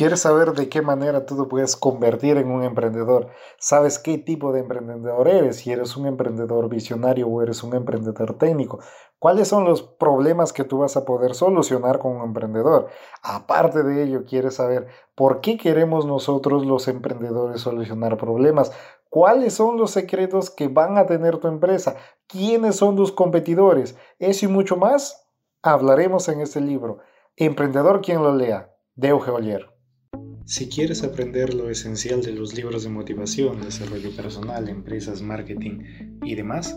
¿Quieres saber de qué manera tú te puedes convertir en un emprendedor? ¿Sabes qué tipo de emprendedor eres? Si eres un emprendedor visionario o eres un emprendedor técnico. ¿Cuáles son los problemas que tú vas a poder solucionar con un emprendedor? Aparte de ello, quieres saber por qué queremos nosotros los emprendedores solucionar problemas. ¿Cuáles son los secretos que van a tener tu empresa? ¿Quiénes son tus competidores? Eso y mucho más hablaremos en este libro. Emprendedor quien lo lea, de Euge si quieres aprender lo esencial de los libros de motivación, desarrollo personal, empresas, marketing y demás,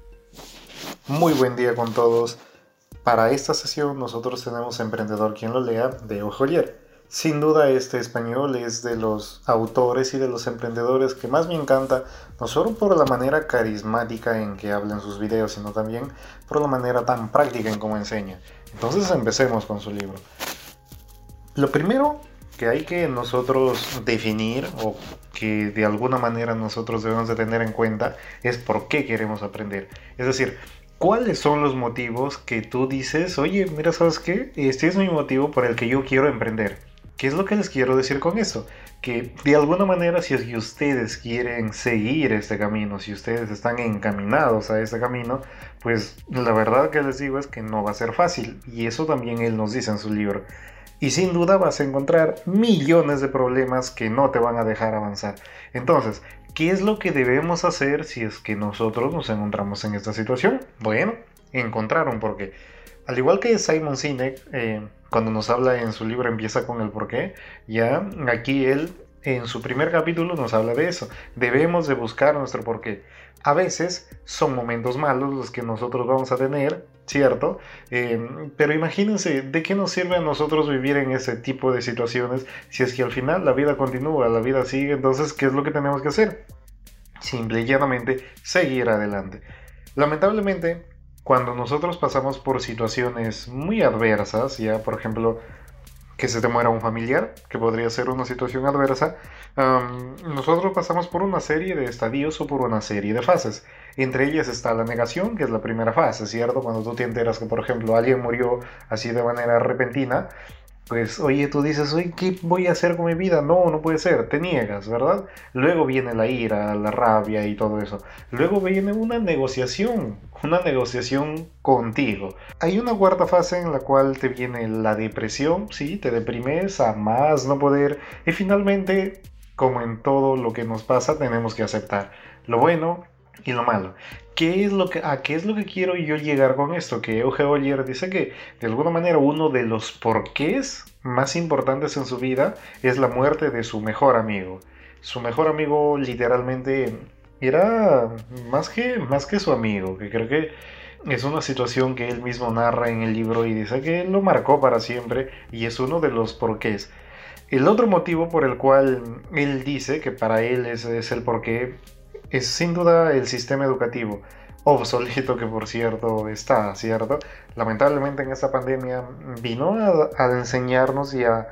Muy buen día con todos. Para esta sesión nosotros tenemos Emprendedor quien lo lea de Ojolier. Sin duda este español es de los autores y de los emprendedores que más me encanta, no solo por la manera carismática en que habla en sus videos, sino también por la manera tan práctica en cómo enseña. Entonces empecemos con su libro. Lo primero que hay que nosotros definir o que de alguna manera nosotros debemos de tener en cuenta es por qué queremos aprender. Es decir, ¿Cuáles son los motivos que tú dices, oye, mira, ¿sabes qué? Este es mi motivo por el que yo quiero emprender? ¿Qué es lo que les quiero decir con eso? Que de alguna manera si es que ustedes quieren seguir este camino, si ustedes están encaminados a este camino, pues la verdad que les digo es que no va a ser fácil. Y eso también él nos dice en su libro. Y sin duda vas a encontrar millones de problemas que no te van a dejar avanzar. Entonces, ¿Qué es lo que debemos hacer si es que nosotros nos encontramos en esta situación? Bueno, encontrar un porqué. Al igual que Simon Sinek, eh, cuando nos habla en su libro Empieza con el porqué, ya aquí él en su primer capítulo nos habla de eso. Debemos de buscar nuestro porqué. A veces son momentos malos los que nosotros vamos a tener, ¿cierto? Em, pero imagínense, ¿de qué nos sirve a nosotros vivir en ese tipo de situaciones si es que al final la vida continúa, la vida sigue? Entonces, ¿qué es lo que tenemos que hacer? Simple y llanamente, seguir adelante. Lamentablemente, cuando nosotros pasamos por situaciones muy adversas, ya por ejemplo, que se te muera un familiar, que podría ser una situación adversa, nosotros pasamos por una serie de estadios o por una serie de fases. Entre ellas está la negación, que es la primera fase, ¿cierto? Cuando tú te enteras que, por ejemplo, alguien murió así de manera repentina, pues, oye, tú dices, oye, ¿qué voy a hacer con mi vida? No, no puede ser, te niegas, ¿verdad? Luego viene la ira, la rabia y todo eso. Luego viene una negociación, una negociación contigo. Hay una cuarta fase en la cual te viene la depresión, sí, te deprimes a más no poder. Y finalmente, como en todo lo que nos pasa, tenemos que aceptar lo bueno y lo malo. ¿Qué es lo que, ¿A qué es lo que quiero yo llegar con esto? Que Euge Oller dice que de alguna manera uno de los porqués más importantes en su vida es la muerte de su mejor amigo. Su mejor amigo literalmente era más que, más que su amigo, que creo que es una situación que él mismo narra en el libro y dice que lo marcó para siempre y es uno de los porqués. El otro motivo por el cual él dice que para él ese es el porqué es sin duda el sistema educativo obsoleto que por cierto está, ¿cierto? Lamentablemente en esta pandemia vino a, enseñarnos y a,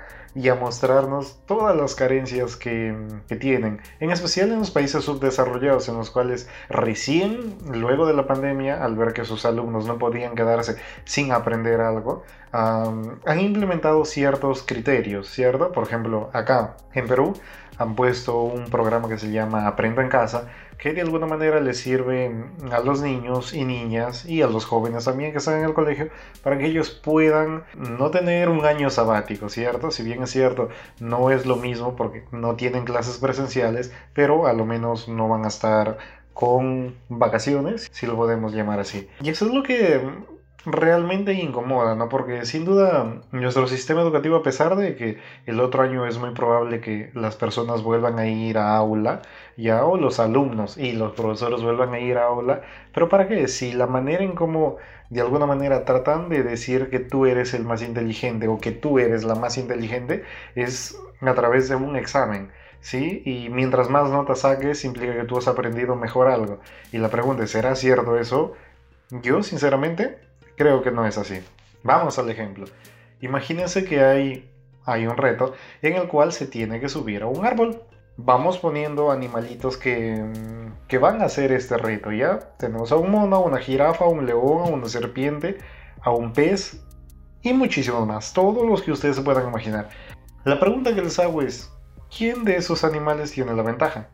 mostrarnos todas las carencias que, tienen, en especial en los países subdesarrollados, en los cuales recién luego de la pandemia, al ver que sus alumnos no podían quedarse sin aprender algo, han implementado ciertos criterios, ¿cierto? Por ejemplo, acá en Perú han puesto un programa que se llama Aprendo en Casa, que de alguna manera les sirve a los niños y niñas y a los jóvenes también que están en el colegio para que ellos puedan no tener un año sabático, ¿cierto? Si bien es cierto, no es lo mismo porque no tienen clases presenciales, pero a lo menos no van a estar con vacaciones, si lo podemos llamar así. Y eso es lo que realmente incomoda, ¿no? Porque sin duda nuestro sistema educativo, a pesar de que el otro año es muy probable que las personas vuelvan a ir a aula, ya, o los alumnos y los profesores vuelvan a ir a aula, pero ¿para qué? Si la manera en cómo de alguna manera tratan de decir que tú eres el más inteligente o que tú eres la más inteligente es a través de un examen. ¿Sí? Y mientras más notas saques, implica que tú has aprendido mejor algo. Y la pregunta es, ¿será cierto eso? Yo, sinceramente, creo que no es así. Vamos al ejemplo. Imagínense que hay, hay un reto en el cual se tiene que subir a un árbol vamos poniendo animalitos que, que, van a hacer este reto, ¿ya? Tenemos a un mono, a una jirafa, a un león, a una serpiente, a un pez y muchísimos más, todos los que ustedes se puedan imaginar. La pregunta que les hago es, ¿quién de esos animales tiene la ventaja?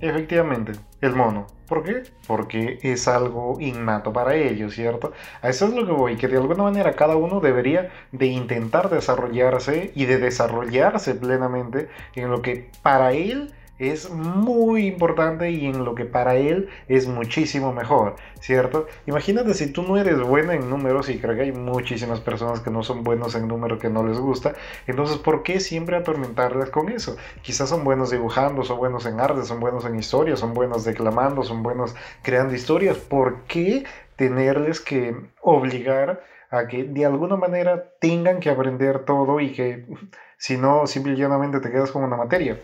Efectivamente, el mono. ¿Por qué? Porque es algo innato para ellos, ¿cierto? A eso es lo que voy, que de alguna manera cada uno debería de intentar desarrollarse y de desarrollarse plenamente en lo que para él es muy importante y en lo que para él es muchísimo mejor, ¿cierto? Imagínate si tú no eres buena en números y creo que hay muchísimas personas que no son buenos en números que no les gusta, entonces ¿por qué siempre atormentarles con eso? Quizás son buenos dibujando, son buenos en arte, son buenos en historia, son buenos declamando, son buenos creando historias, ¿por qué tenerles que obligar a que de alguna manera tengan que aprender todo y que si no, simplemente te quedas con una materia?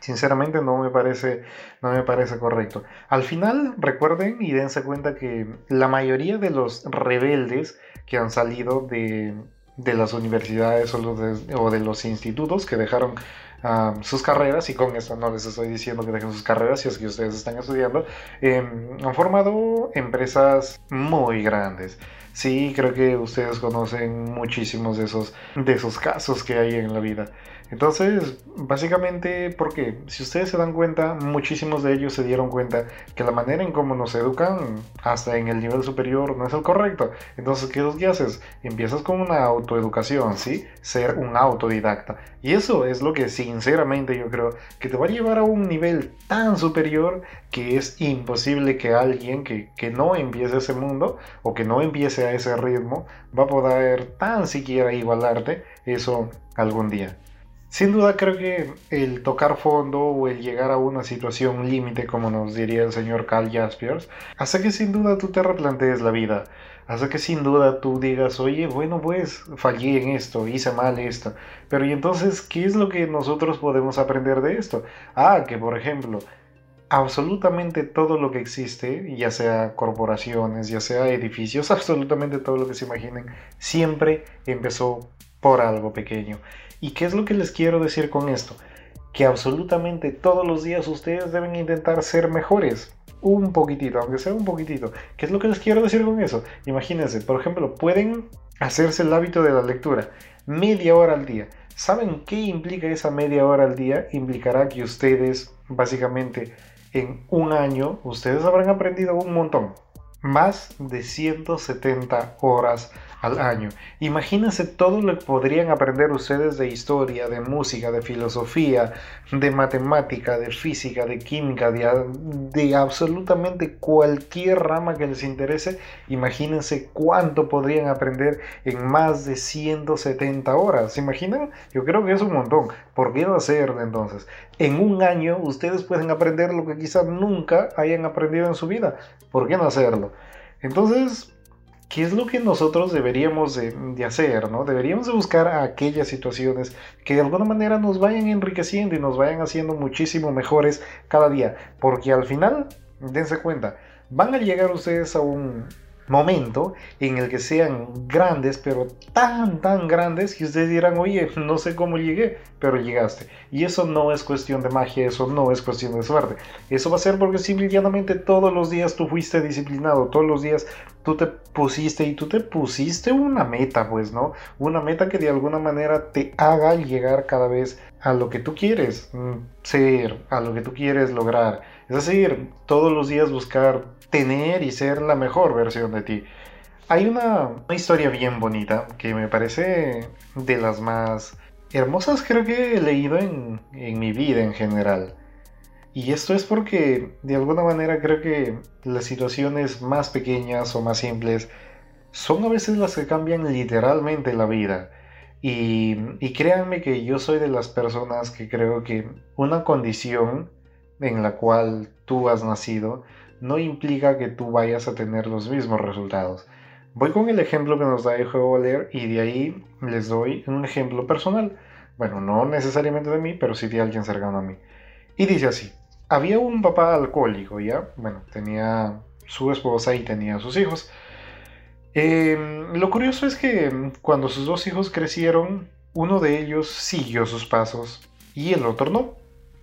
Sinceramente no me parece, no me parece correcto. Al final, recuerden y dense cuenta que la mayoría de los rebeldes que han salido de, las universidades o, de, los institutos que dejaron ah, sus carreras, y con esto no les estoy diciendo que dejen sus carreras si es que ustedes están estudiando, em, han formado empresas muy grandes. Sí, creo que ustedes conocen muchísimos de esos, de esos casos que hay en la vida. Entonces, básicamente, porque si ustedes se dan cuenta, muchísimos de ellos se dieron cuenta que la manera en cómo nos educan, hasta en el nivel superior, no es el correcto. Entonces, ¿qué es lo haces? Empiezas con una autoeducación, ¿sí? Ser un autodidacta. Y eso es lo que sinceramente yo creo que te va a llevar a un nivel tan superior que es imposible que alguien que, que no empiece ese mundo o que no empiece a ese ritmo va a poder tan siquiera igualarte eso algún día. Sin duda creo que el tocar fondo o el llegar a una situación límite, como nos diría el señor Carl Jaspers, hace que sin duda tú te replantees la vida. Hace que sin duda tú digas, oye, bueno, pues fallé en esto, hice mal esto. Pero y entonces, ¿qué es lo que nosotros podemos aprender de esto? Ah, que por ejemplo, absolutamente todo lo que existe, ya sea corporaciones, ya sea edificios, absolutamente todo lo que se imaginen, siempre empezó por algo pequeño. ¿Y qué es lo que les quiero decir con esto? Que absolutamente todos los días ustedes deben intentar ser mejores. Un poquitito, aunque sea un poquitito. ¿Qué es lo que les quiero decir con eso? Imagínense, por ejemplo, pueden hacerse el hábito de la lectura media hora al día. ¿Saben qué implica esa media hora al día? Implicará que ustedes, básicamente, en un año, ustedes habrán aprendido un montón. Más de 170 horas al año. Imagínense todo lo que podrían aprender ustedes de historia, de música, de filosofía, de matemática, de física, de química, de, absolutamente cualquier rama que les interese. Imagínense cuánto podrían aprender en más de 170 horas. ¿Se imaginan? Yo creo que es un montón. ¿Por qué no hacerlo entonces? En un año ustedes pueden aprender lo que quizás nunca hayan aprendido en su vida. ¿Por qué no hacerlo? Entonces, ¿qué es lo que nosotros deberíamos de, hacer? ¿no? Deberíamos de buscar aquellas situaciones que de alguna manera nos vayan enriqueciendo y nos vayan haciendo muchísimo mejores cada día. Porque al final, dense cuenta, van a llegar ustedes a un, momento en el que sean grandes, pero tan, tan grandes que ustedes dirán, oye, no sé cómo llegué, pero llegaste. Y eso no es cuestión de magia, eso no es cuestión de suerte. Eso va a ser porque simplemente todos los días tú fuiste disciplinado, todos los días tú te pusiste y tú te pusiste una meta, pues, ¿no? Una meta que de alguna manera te haga llegar cada vez a lo que tú quieres mm, ser, a lo que tú quieres lograr. Es decir, todos los días buscar tener y ser la mejor versión de ti. Hay una, historia bien bonita que me parece de las más hermosas creo que he leído en, en mi vida en general. Y esto es porque de alguna manera creo que las situaciones más pequeñas o más simples son a veces las que cambian literalmente la vida. Y, y créanme que yo soy de las personas que creo que una condición en la cual tú has nacido no implica que tú vayas a tener los mismos resultados. Voy con el ejemplo que nos da el leer y de ahí les doy un ejemplo personal. Bueno, no necesariamente de mí, pero sí de alguien cercano a mí. Y dice así, había un papá alcohólico, ¿ya? Bueno, tenía su esposa y tenía sus hijos. Em, lo curioso es que cuando sus dos hijos crecieron, uno de ellos siguió sus pasos y el otro no.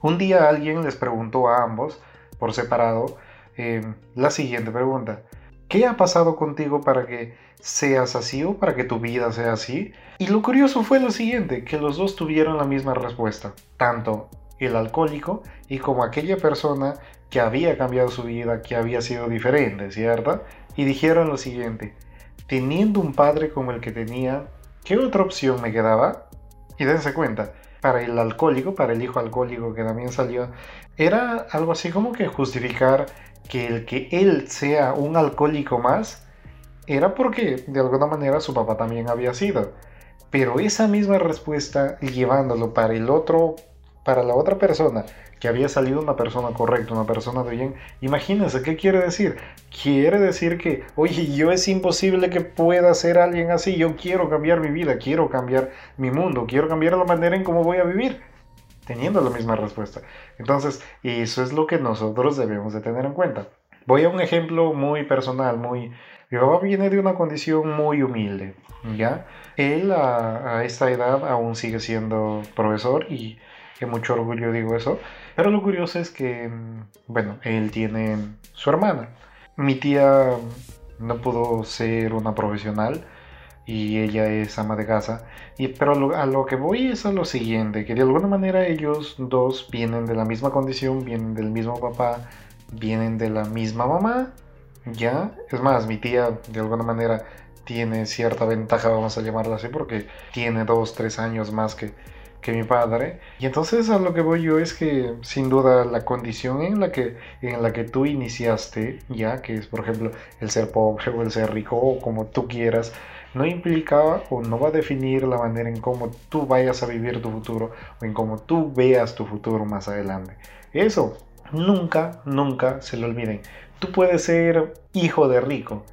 Un día alguien les preguntó a ambos, por separado, em, la siguiente pregunta. ¿Qué ha pasado contigo para que seas así o para que tu vida sea así? Y lo curioso fue lo siguiente, que los dos tuvieron la misma respuesta, tanto el alcohólico y como aquella persona que había cambiado su vida, que había sido diferente, ¿cierto? Y dijeron lo siguiente, teniendo un padre como el que tenía, ¿qué otra opción me quedaba? Y dense cuenta, para el alcohólico, para el hijo alcohólico que también salió, era algo así como que justificar que el que él sea un alcohólico más era porque de alguna manera su papá también había sido. Pero esa misma respuesta llevándolo para el otro, para la otra persona, que había salido una persona correcta, una persona de bien, imagínense, ¿qué quiere decir? Quiere decir que, oye, yo es imposible que pueda ser alguien así, yo quiero cambiar mi vida, quiero cambiar mi mundo, quiero cambiar la manera en cómo voy a vivir teniendo la misma respuesta. Entonces, eso es lo que nosotros debemos de tener en cuenta. Voy a un ejemplo muy personal, muy... Mi papá viene de una condición muy humilde, ¿ya? Él a, esta edad aún sigue siendo profesor y que mucho orgullo digo eso. Pero lo curioso es que, bueno, él tiene su hermana. Mi tía no pudo ser una profesional, y ella es ama de casa. Y, pero a lo, que voy es a lo siguiente, que de alguna manera ellos dos vienen de la misma condición, vienen del mismo papá, vienen de la misma mamá, ¿ya? Es más, mi tía de alguna manera tiene cierta ventaja, vamos a llamarla así, porque tiene dos, tres años más que, que mi padre. Y entonces a lo que voy yo es que sin duda la condición en la que, en la que tú iniciaste, ya, que es por ejemplo el ser pobre o el ser rico o como tú quieras, no implica o no va a definir la manera en cómo tú vayas a vivir tu futuro o en cómo tú veas tu futuro más adelante. Eso nunca, nunca se lo olviden. Tú puedes ser hijo de rico,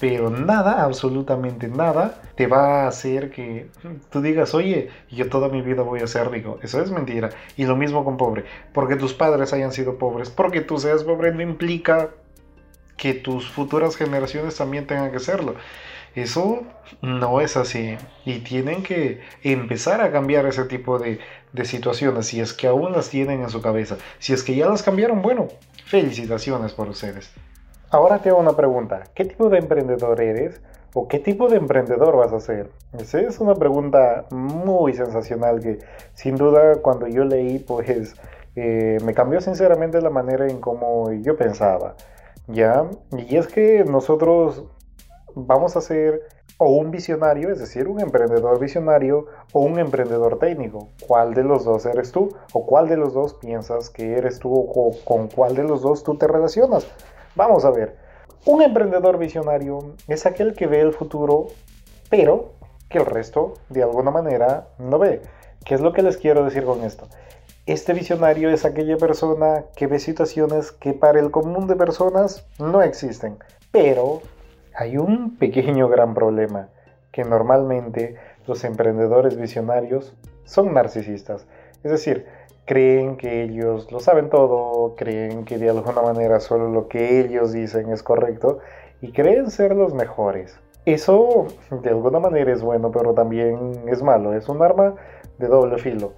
pero nada, absolutamente nada, te va a hacer que tú digas, oye, yo toda mi vida voy a ser rico. Eso es mentira. Y lo mismo con pobre. Porque tus padres hayan sido pobres, porque tú seas pobre no implica que tus futuras generaciones también tengan que serlo. Eso no es así y tienen que empezar a cambiar ese tipo de, situaciones si es que aún las tienen en su cabeza. Si es que ya las cambiaron, bueno, felicitaciones por ustedes. Ahora te hago una pregunta. ¿Qué tipo de emprendedor eres? ¿O qué tipo de emprendedor vas a ser? Esa es una pregunta muy sensacional que sin duda cuando yo leí pues eh, me cambió sinceramente la manera en cómo yo pensaba. ¿Ya? Y es que nosotros vamos a ser o un visionario, es decir, un emprendedor visionario o un emprendedor técnico. ¿Cuál de los dos eres tú? ¿O cuál de los dos piensas que eres tú? ¿O con cuál de los dos tú te relacionas? Vamos a ver. Un emprendedor visionario es aquel que ve el futuro, pero que el resto de alguna manera no ve. ¿Qué es lo que les quiero decir con esto? Este visionario es aquella persona que ve situaciones que para el común de personas no existen, pero hay un pequeño gran problema, que normalmente los emprendedores visionarios son narcisistas. Es decir, creen que ellos lo saben todo, creen que de alguna manera solo lo que ellos dicen es correcto y creen ser los mejores. Eso de alguna manera es bueno, pero también es malo, es un arma de doble filo.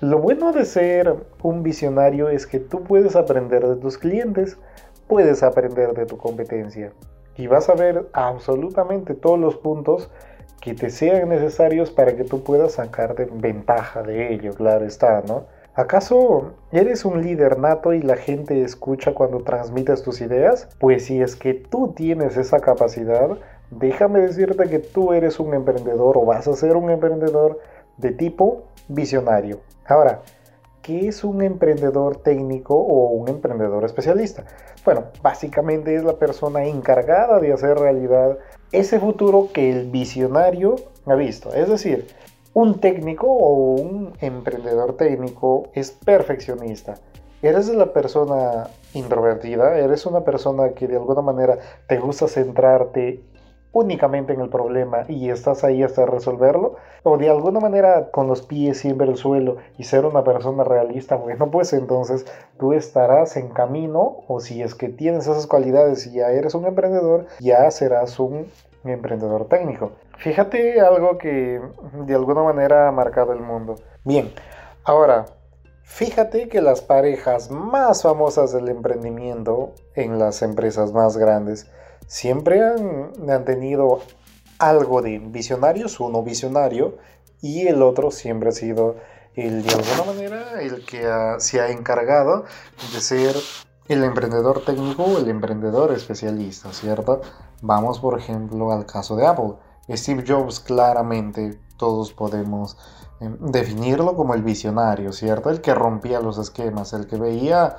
Lo bueno de ser un visionario es que tú puedes aprender de tus clientes, puedes aprender de tu competencia y vas a ver absolutamente todos los puntos que te sean necesarios para que tú puedas sacarte ventaja de ello, claro está, ¿no? ¿Acaso eres un líder nato y la gente escucha cuando transmites tus ideas? Pues si es que tú tienes esa capacidad, déjame decirte que tú eres un emprendedor o vas a ser un emprendedor de tipo visionario. Ahora, ¿qué es un emprendedor técnico o un emprendedor especialista? Bueno, básicamente es la persona encargada de hacer realidad ese futuro que el visionario ha visto. Es decir, un técnico o un emprendedor técnico es perfeccionista. Eres la persona introvertida, eres una persona que de alguna manera te gusta centrarte únicamente en el problema y estás ahí hasta resolverlo, o de alguna manera con los pies siempre el suelo y ser una persona realista, bueno, pues entonces tú estarás en camino, o si es que tienes esas cualidades y ya eres un emprendedor, ya serás un emprendedor técnico. Fíjate algo que de alguna manera ha marcado el mundo. Bien, ahora, fíjate que las parejas más famosas del emprendimiento en las empresas más grandes, siempre han, tenido algo de visionarios, uno visionario y el otro siempre ha sido el de alguna manera el que se ha encargado de ser el emprendedor técnico o el emprendedor especialista, ¿cierto? Vamos por ejemplo al caso de Apple. Steve Jobs claramente todos podemos em, definirlo como el visionario, ¿cierto? El que rompía los esquemas, el que veía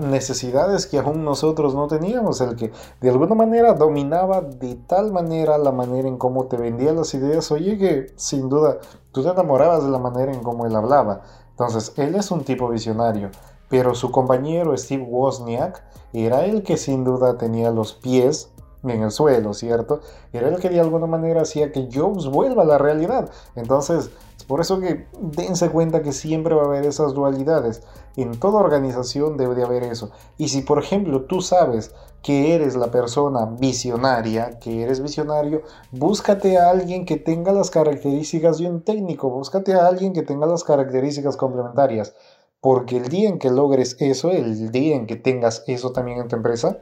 necesidades que aún nosotros no teníamos, el que de alguna manera dominaba de tal manera la manera en cómo te vendía las ideas, oye que sin duda tú te enamorabas de la manera en cómo él hablaba. Entonces, él es un tipo visionario, pero su compañero Steve Wozniak era el que sin duda tenía los pies en el suelo, ¿cierto? Era el que de alguna manera hacía que Jobs vuelva a la realidad. Entonces, es por eso que dense cuenta que siempre va a haber esas dualidades. En toda organización debe de haber eso. Y si, por ejemplo, tú sabes que eres la persona visionaria, que eres visionario, búscate a alguien que tenga las características de un técnico, búscate a alguien que tenga las características complementarias. Porque el día en que logres eso, el día en que tengas eso también en tu empresa,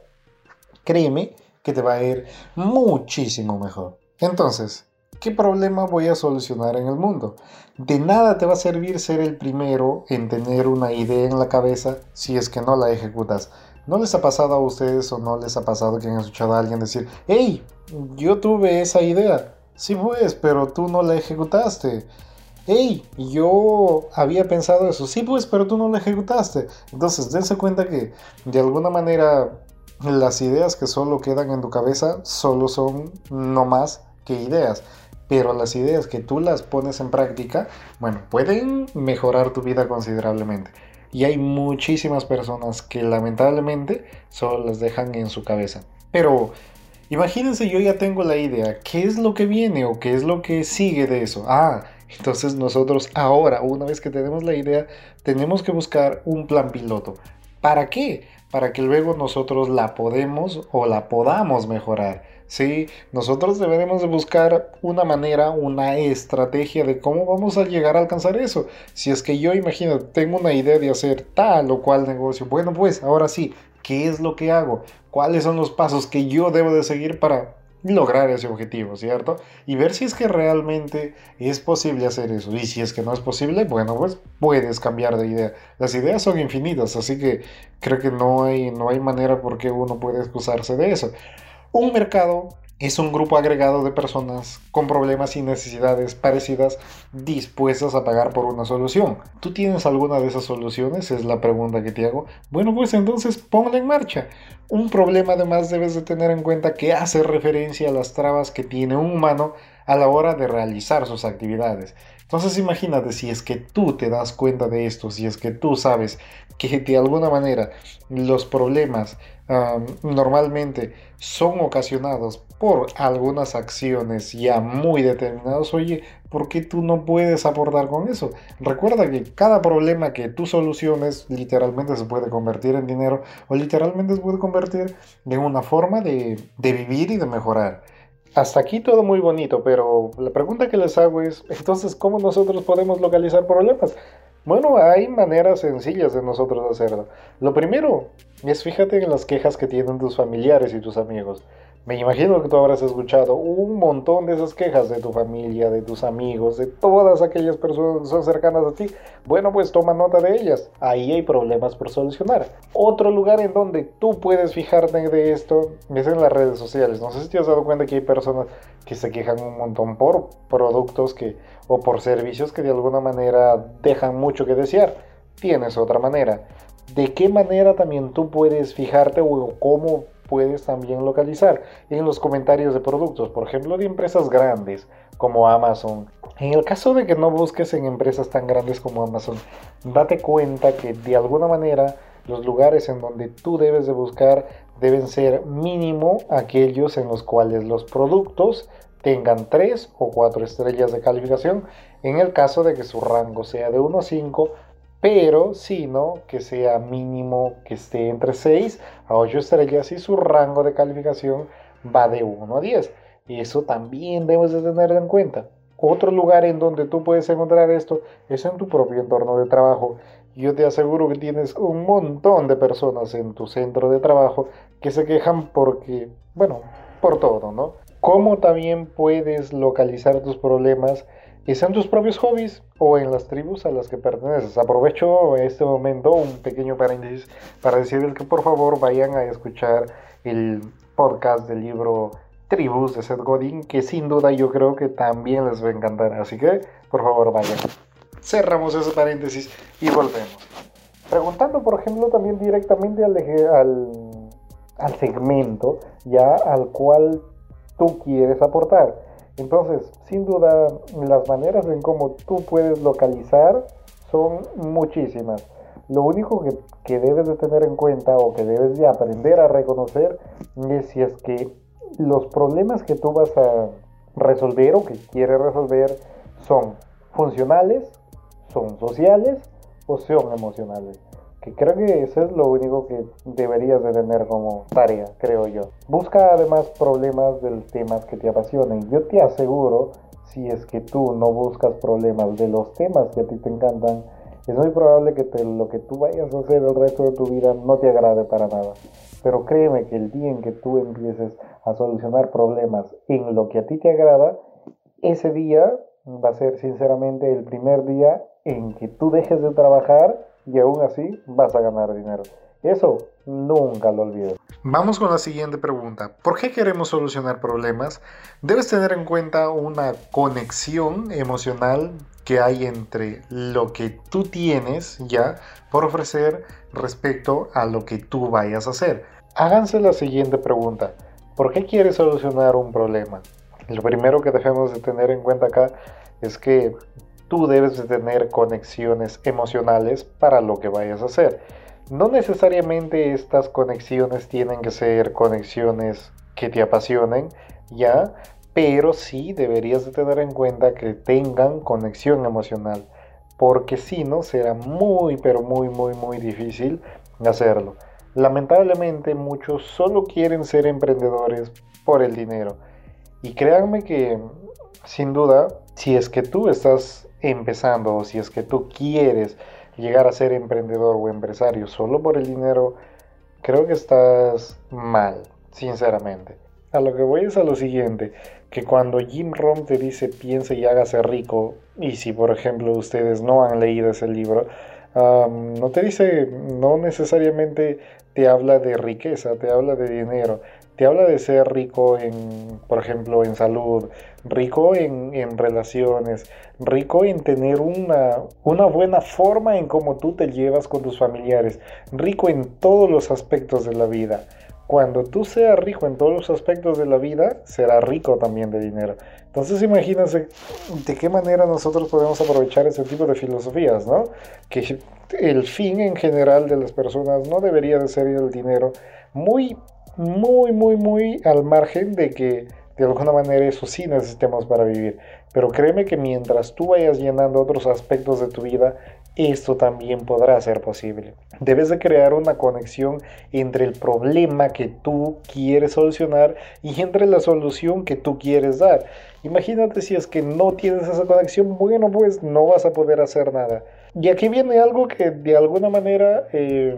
créeme que te va a ir muchísimo mejor. Entonces, ¿qué problema voy a solucionar en el mundo? De nada te va a servir ser el primero en tener una idea en la cabeza si es que no la ejecutas. ¿No les ha pasado a ustedes o no les ha pasado que han escuchado a alguien decir, hey, yo tuve esa idea? Sí, pues, pero tú no la ejecutaste. Hey, yo había pensado eso. Sí, pues, pero tú no la ejecutaste. Entonces, dense cuenta que de alguna manera las ideas que solo quedan en tu cabeza solo son no más que ideas. Pero las ideas que tú las pones en práctica, bueno, pueden mejorar tu vida considerablemente. Y hay muchísimas personas que lamentablemente solo las dejan en su cabeza. Pero imagínense, yo ya tengo la idea. ¿Qué es lo que viene o qué es lo que sigue de eso? Ah, entonces nosotros ahora, una vez que tenemos la idea, tenemos que buscar un plan piloto. ¿Para qué? para que luego nosotros la podemos o la podamos mejorar. ¿Sí? Nosotros deberemos de buscar una manera, una estrategia de cómo vamos a llegar a alcanzar eso. Si es que yo imagino, tengo una idea de hacer tal o cual negocio, bueno pues ahora sí, ¿qué es lo que hago? ¿Cuáles son los pasos que yo debo de seguir para lograr ese objetivo, ¿cierto? Y ver si es que realmente es posible hacer eso. Y si es que no es posible, bueno, pues puedes cambiar de idea. Las ideas son infinitas, así que creo que no hay, no hay manera por qué uno puede excusarse de eso. Un mercado es un grupo agregado de personas con problemas y necesidades parecidas dispuestas a pagar por una solución. ¿Tú tienes alguna de esas soluciones? Es la pregunta que te hago. Bueno, pues entonces ponla en marcha. Un problema además debes de tener en cuenta que hace referencia a las trabas que tiene un humano a la hora de realizar sus actividades. Entonces imagínate si es que tú te das cuenta de esto, si es que tú sabes que de alguna manera los problemas normalmente son ocasionados por algunas acciones ya muy determinadas, oye, ¿por qué tú no puedes aportar con eso? Recuerda que cada problema que tú soluciones literalmente se puede convertir en dinero o literalmente se puede convertir en una forma de, de vivir y de mejorar. Hasta aquí todo muy bonito, pero la pregunta que les hago es, entonces, ¿cómo nosotros podemos localizar problemas? Bueno, hay maneras sencillas de nosotros hacerlo. Lo primero es fíjate en las quejas que tienen tus familiares y tus amigos. Me imagino que tú habrás escuchado un montón de esas quejas de tu familia, de tus amigos, de todas aquellas personas que son cercanas a ti. Bueno, pues toma nota de ellas. Ahí hay problemas por solucionar. Otro lugar en donde tú puedes fijarte de esto es en las redes sociales. No sé si te has dado cuenta que hay personas que se quejan un montón por productos que o por servicios que de alguna manera dejan mucho que desear. Tienes otra manera de qué manera también tú puedes fijarte o cómo puedes también localizar en los comentarios de productos, por ejemplo, de empresas grandes como Amazon. En el caso de que no busques en empresas tan grandes como Amazon, date cuenta que de alguna manera los lugares en donde tú debes de buscar deben ser mínimo aquellos en los cuales los productos tengan 3 o 4 estrellas de calificación en el caso de que su rango sea de 1 a 5 pero si no, que sea mínimo que esté entre 6 a 8 estrellas y su rango de calificación va de 1 a 10. Y eso también debes de tenerlo en cuenta. Otro lugar en donde tú puedes encontrar esto es en tu propio entorno de trabajo. Yo te aseguro que tienes un montón de personas en tu centro de trabajo que se quejan porque, bueno, por todo, ¿no? ¿Cómo también puedes localizar tus problemas? Y sean tus propios hobbies o en las tribus a las que perteneces. Aprovecho este momento, un pequeño paréntesis, para decirles que por favor vayan a escuchar el podcast del libro Tribus de Seth Godin, que sin duda yo creo que también les va a encantar. Así que por favor vayan. Cerramos ese paréntesis y volvemos. Preguntando, por ejemplo, también directamente al, al, al segmento ya al cual tú quieres aportar. Entonces, sin duda, las maneras en cómo tú puedes localizar son muchísimas. Lo único que, debes de tener en cuenta o que debes de aprender a reconocer es si es que los problemas que tú vas a resolver o que quieres resolver son funcionales, son sociales o son emocionales que creo que eso es lo único que deberías de tener como tarea, creo yo. Busca además problemas de los temas que te apasionen. Yo te aseguro, si es que tú no buscas problemas de los temas que a ti te encantan, es muy probable que lo que tú vayas a hacer el resto de tu vida no te agrade para nada. Pero créeme que el día en que tú empieces a solucionar problemas en lo que a ti te agrada, ese día va a ser sinceramente el primer día en que tú dejes de trabajar y aún así vas a ganar dinero. Eso nunca lo olvides. Vamos con la siguiente pregunta. ¿Por qué queremos solucionar problemas? Debes tener en cuenta una conexión emocional que hay entre lo que tú tienes ya por ofrecer respecto a lo que tú vayas a hacer. Háganse la siguiente pregunta. ¿Por qué quieres solucionar un problema? Lo primero que debemos de tener en cuenta acá es que tú debes de tener conexiones emocionales para lo que vayas a hacer. No necesariamente estas conexiones tienen que ser conexiones que te apasionen, ya, pero sí deberías de tener en cuenta que tengan conexión emocional, porque si no será muy, pero muy, muy, muy difícil hacerlo. Lamentablemente muchos solo quieren ser emprendedores por el dinero. Y créanme que, sin duda, si es que tú estás empezando o si es que tú quieres llegar a ser emprendedor o empresario solo por el dinero, creo que estás mal, sinceramente. A lo que voy es a lo siguiente, que cuando Jim Rohn te dice piense y hágase rico, y si por ejemplo ustedes no han leído ese libro, no te dice, no necesariamente te habla de riqueza, te habla de dinero, te habla de ser rico en, por ejemplo, en salud, rico en, relaciones, rico en tener una, una buena forma en cómo tú te llevas con tus familiares, rico en todos los aspectos de la vida. Cuando tú seas rico en todos los aspectos de la vida, serás rico también de dinero. Entonces imagínense de qué manera nosotros podemos aprovechar ese tipo de filosofías, ¿no? Que el fin en general de las personas no debería de ser el dinero, muy, muy, muy, muy al margen de que de alguna manera eso sí necesitamos para vivir. Pero créeme que mientras tú vayas llenando otros aspectos de tu vida, esto también podrá ser posible. Debes de crear una conexión entre el problema que tú quieres solucionar y entre la solución que tú quieres dar. Imagínate si es que no tienes esa conexión, bueno, pues no vas a poder hacer nada. Y aquí viene algo que de alguna manera eh,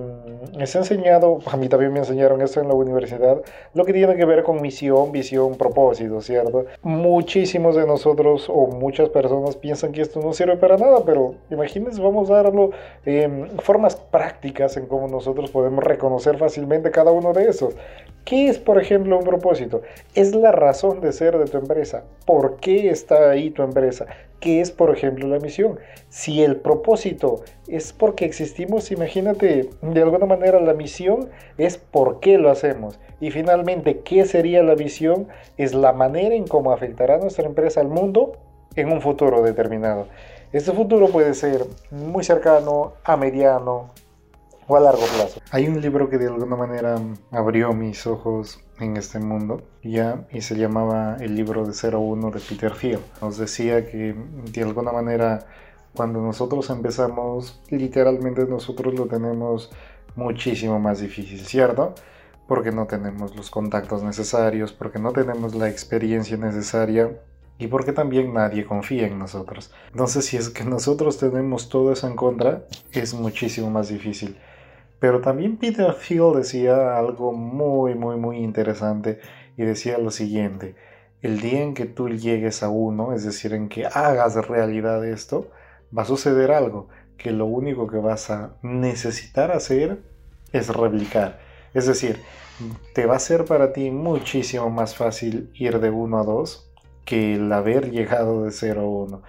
es enseñado, a mí también me enseñaron esto en la universidad, lo que tiene que ver con misión, visión, propósito, ¿cierto? Muchísimos de nosotros o muchas personas piensan que esto no sirve para nada, pero imagínense, vamos a darlo en formas prácticas en cómo nosotros podemos reconocer fácilmente cada uno de esos. ¿Qué es, por ejemplo, un propósito? Es la razón de ser de tu empresa. ¿Por qué está ahí tu empresa? Qué es, por ejemplo, la misión. Si el propósito es porque existimos, imagínate, de alguna manera la misión es por qué lo hacemos. Y finalmente, ¿qué sería la visión? Es la manera en cómo afectará nuestra empresa al mundo en un futuro determinado. Este futuro puede ser muy cercano, a mediano o a largo plazo. Hay un libro que de alguna manera abrió mis ojos en este mundo, ya, y se llamaba El libro de 01 de Peter Thiel. Nos decía que de alguna manera cuando nosotros empezamos, literalmente nosotros lo tenemos muchísimo más difícil, ¿cierto? Porque no tenemos los contactos necesarios, porque no tenemos la experiencia necesaria y porque también nadie confía en nosotros. Entonces, si es que nosotros tenemos todo eso en contra, es muchísimo más difícil. Pero también Peter Thiel decía algo muy, muy, muy interesante y decía lo siguiente. El día en que tú llegues a uno, es decir, en que hagas realidad esto, va a suceder algo que lo único que vas a necesitar hacer es replicar. Es decir, te va a ser para ti muchísimo más fácil ir de uno a dos que el haber llegado de 0 a 1.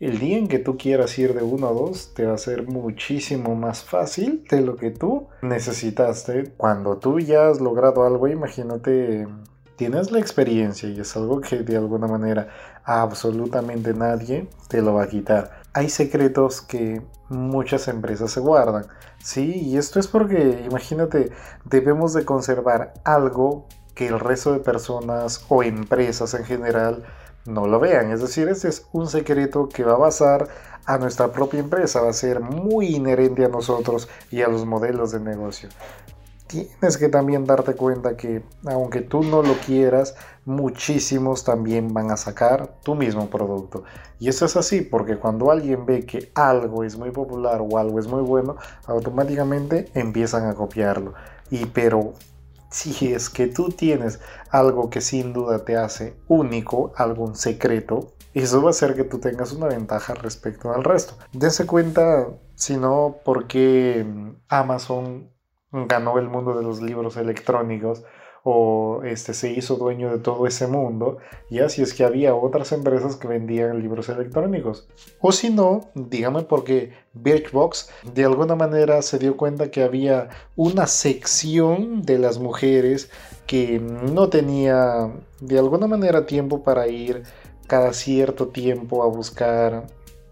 El día en que tú quieras ir de 1 a 2 te va a ser muchísimo más fácil de lo que tú necesitaste. Cuando tú ya has logrado algo, imagínate, tienes la experiencia y es algo que de alguna manera absolutamente nadie te lo va a quitar. Hay secretos que muchas empresas se guardan. Sí, y esto es porque, imagínate, debemos de conservar algo que el resto de personas o empresas en general no lo vean. Es decir, este es un secreto que va a basar a nuestra propia empresa, va a ser muy inherente a nosotros y a los modelos de negocio. Tienes que también darte cuenta que aunque tú no lo quieras, muchísimos también van a sacar tu mismo producto. Y eso es así porque cuando alguien ve que algo es muy popular o algo es muy bueno, automáticamente empiezan a copiarlo. Y pero si es que tú tienes algo que sin duda te hace único, algún secreto, eso va a hacer que tú tengas una ventaja respecto al resto. Dense cuenta, si no, por qué Amazon ganó el mundo de los libros electrónicos o este, se hizo dueño de todo ese mundo, y así es que había otras empresas que vendían libros electrónicos. O si no, dígame porque Birchbox de alguna manera se dio cuenta que había una sección de las mujeres que no tenía de alguna manera tiempo para ir cada cierto tiempo a buscar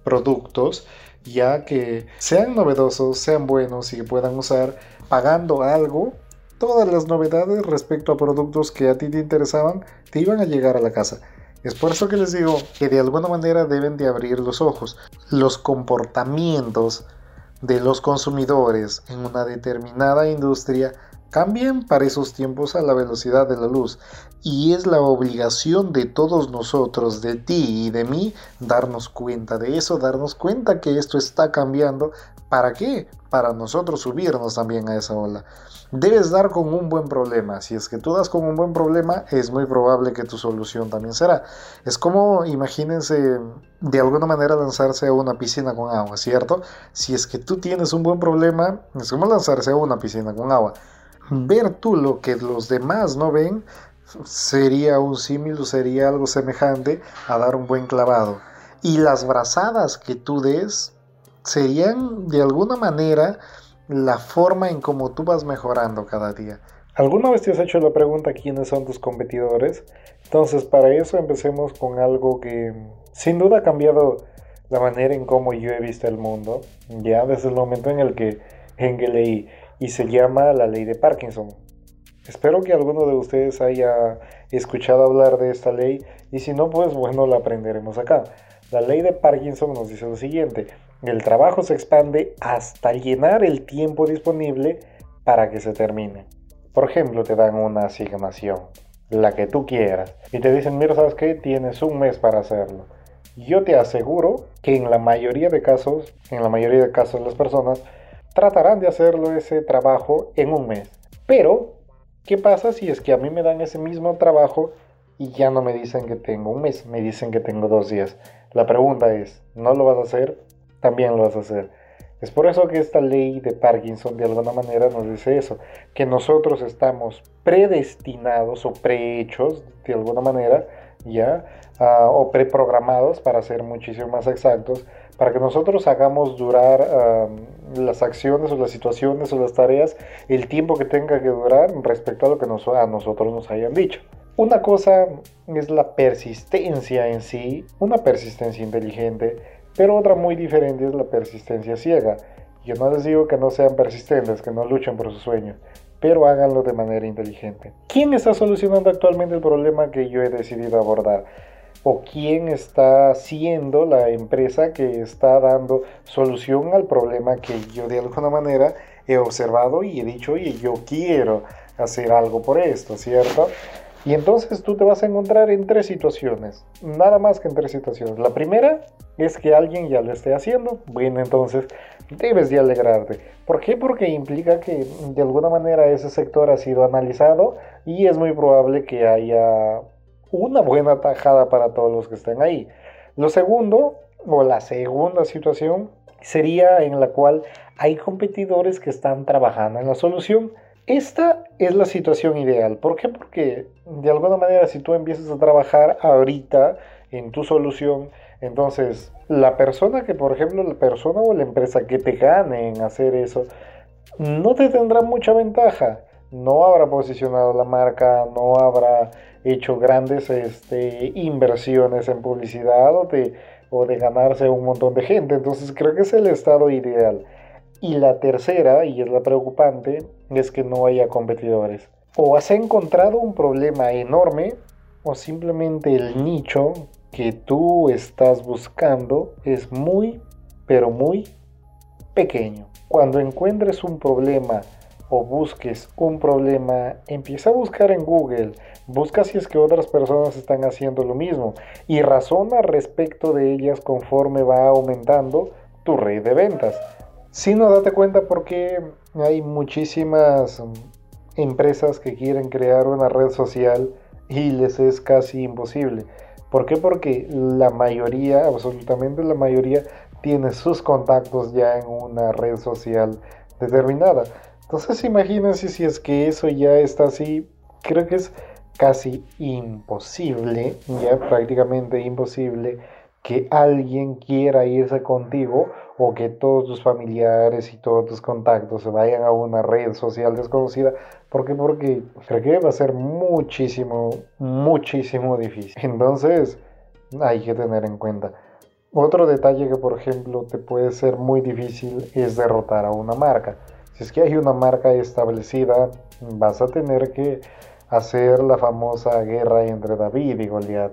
productos ya que sean novedosos, sean buenos y que puedan usar pagando algo todas las novedades respecto a productos que a ti te interesaban te iban a llegar a la casa. Es por eso que les digo que de alguna manera deben de abrir los ojos. Los comportamientos de los consumidores en una determinada industria cambian para esos tiempos a la velocidad de la luz y es la obligación de todos nosotros, de ti y de mí, darnos cuenta de eso, darnos cuenta que esto está cambiando. ¿Para qué? Para nosotros subirnos también a esa ola. Debes dar con un buen problema. Si es que tú das con un buen problema, es muy probable que tu solución también será. Es como, imagínense, de alguna manera lanzarse a una piscina con agua, ¿cierto? Si es que tú tienes un buen problema, es como lanzarse a una piscina con agua. Ver tú lo que los demás no ven sería un símil, sería algo semejante a dar un buen clavado. Y las brazadas que tú des serían de alguna manera la forma en cómo tú vas mejorando cada día. ¿Alguna vez te has hecho la pregunta quiénes son tus competidores? Entonces, para eso empecemos con algo que sin duda ha cambiado la manera en cómo yo he visto el mundo, ya desde el momento en el que, en leí, y se llama la ley de Parkinson. Espero que alguno de ustedes haya escuchado hablar de esta ley y si no, pues bueno, la aprenderemos acá. La ley de Parkinson nos dice lo siguiente, el trabajo se expande hasta llenar el tiempo disponible para que se termine. Por ejemplo, te dan una asignación, la que tú quieras, y te dicen, mira, ¿sabes qué? Tienes un mes para hacerlo. Yo te aseguro que en la mayoría de casos, en la mayoría de casos las personas tratarán de hacerlo ese trabajo en un mes. Pero, ¿qué pasa si es que a mí me dan ese mismo trabajo y ya no me dicen que tengo un mes, me dicen que tengo dos días? La pregunta es, ¿no lo vas a hacer? También lo vas a hacer. Es por eso que esta ley de Parkinson de alguna manera nos dice eso, que nosotros estamos predestinados o prehechos de alguna manera ¿ya? O preprogramados, para ser muchísimo más exactos, para que nosotros hagamos durar las acciones o las situaciones o las tareas el tiempo que tenga que durar respecto a lo que nos, a nosotros nos hayan dicho. Una cosa es la persistencia en sí, una persistencia inteligente, pero otra muy diferente es la persistencia ciega. Yo no les digo que no sean persistentes, que no luchen por sus sueños, pero háganlo de manera inteligente. ¿Quién está solucionando actualmente el problema que yo he decidido abordar? ¿O quién está siendo la empresa que está dando solución al problema que yo de alguna manera he observado y he dicho, y yo quiero hacer algo por esto, ¿cierto? Y entonces tú te vas a encontrar en tres situaciones, nada más que en tres situaciones. La primera es que alguien ya lo esté haciendo. Bueno, entonces debes de alegrarte. ¿Por qué? Porque implica que de alguna manera ese sector ha sido analizado y es muy probable que haya una buena tajada para todos los que estén ahí. Lo segundo, o la segunda situación, sería en la cual hay competidores que están trabajando en la solución esta es la situación ideal. ¿Por qué? Porque de alguna manera si tú empiezas a trabajar ahorita en tu solución, entonces la persona que, por ejemplo, la persona o la empresa que te gane en hacer eso, no te tendrá mucha ventaja. No habrá posicionado la marca, no habrá hecho grandes este, inversiones en publicidad o de, o de ganarse un montón de gente. Entonces creo que es el estado ideal. Y la tercera, y es la preocupante, es que no haya competidores. O has encontrado un problema enorme o simplemente el nicho que tú estás buscando es muy, pero muy pequeño. Cuando encuentres un problema o busques un problema, empieza a buscar en Google, busca si es que otras personas están haciendo lo mismo y razona respecto de ellas conforme va aumentando tu red de ventas. Si no, date cuenta porque hay muchísimas mm, empresas que quieren crear una red social y les es casi imposible. ¿Por qué? Porque la mayoría, absolutamente la mayoría, tiene sus contactos ya en una red social determinada. Entonces imagínense si es que eso ya está así, creo que es casi imposible, ya prácticamente imposible, que alguien quiera irse contigo o que todos tus familiares y todos tus contactos se vayan a una red social desconocida. ¿Por qué? Porque creo que va a ser muchísimo, muchísimo difícil. Entonces, hay que tener en cuenta. Otro detalle que, por ejemplo, te puede ser muy difícil es derrotar a una marca. Si es que hay una marca establecida, vas a tener que hacer la famosa guerra entre David y Goliat.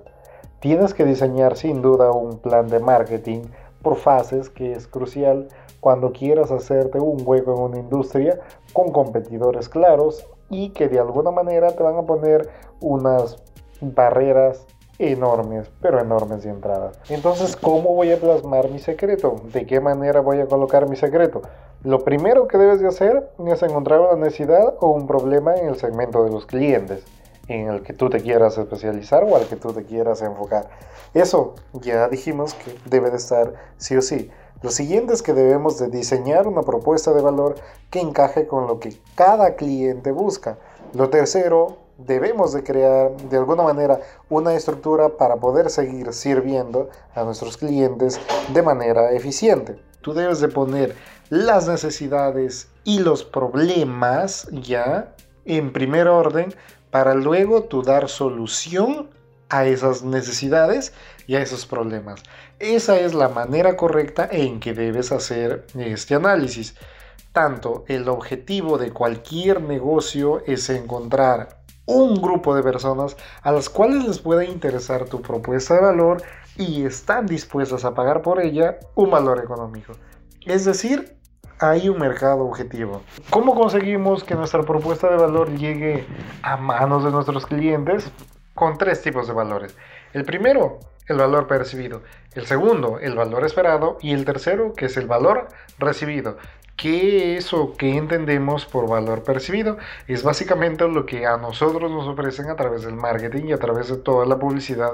Tienes que diseñar sin duda un plan de marketing por fases que es crucial cuando quieras hacerte un hueco en una industria con competidores claros y que de alguna manera te van a poner unas barreras enormes, pero enormes de entrada. Entonces, ¿cómo voy a plasmar mi secreto? ¿De qué manera voy a colocar mi secreto? Lo primero que debes de hacer es encontrar una necesidad o un problema en el segmento de los clientes en el que tú te quieras especializar o al que tú te quieras enfocar. Eso ya dijimos que debe de estar sí o sí. Lo siguiente es que debemos de diseñar una propuesta de valor que encaje con lo que cada cliente busca. Lo tercero, debemos de crear de alguna manera una estructura para poder seguir sirviendo a nuestros clientes de manera eficiente. Tú debes de poner las necesidades y los problemas ya en primer orden para luego tú dar solución a esas necesidades y a esos problemas. Esa es la manera correcta en que debes hacer este análisis. Tanto el objetivo de cualquier negocio es encontrar un grupo de personas a las cuales les pueda interesar tu propuesta de valor y están dispuestas a pagar por ella un valor económico. Es decir, hay un mercado objetivo. ¿Cómo conseguimos que nuestra propuesta de valor llegue a manos de nuestros clientes? Con tres tipos de valores. El primero, el valor percibido. El segundo, el valor esperado. Y el tercero, que es el valor recibido. ¿Qué es o qué entendemos por valor percibido? Es básicamente lo que a nosotros nos ofrecen a través del marketing y a través de toda la publicidad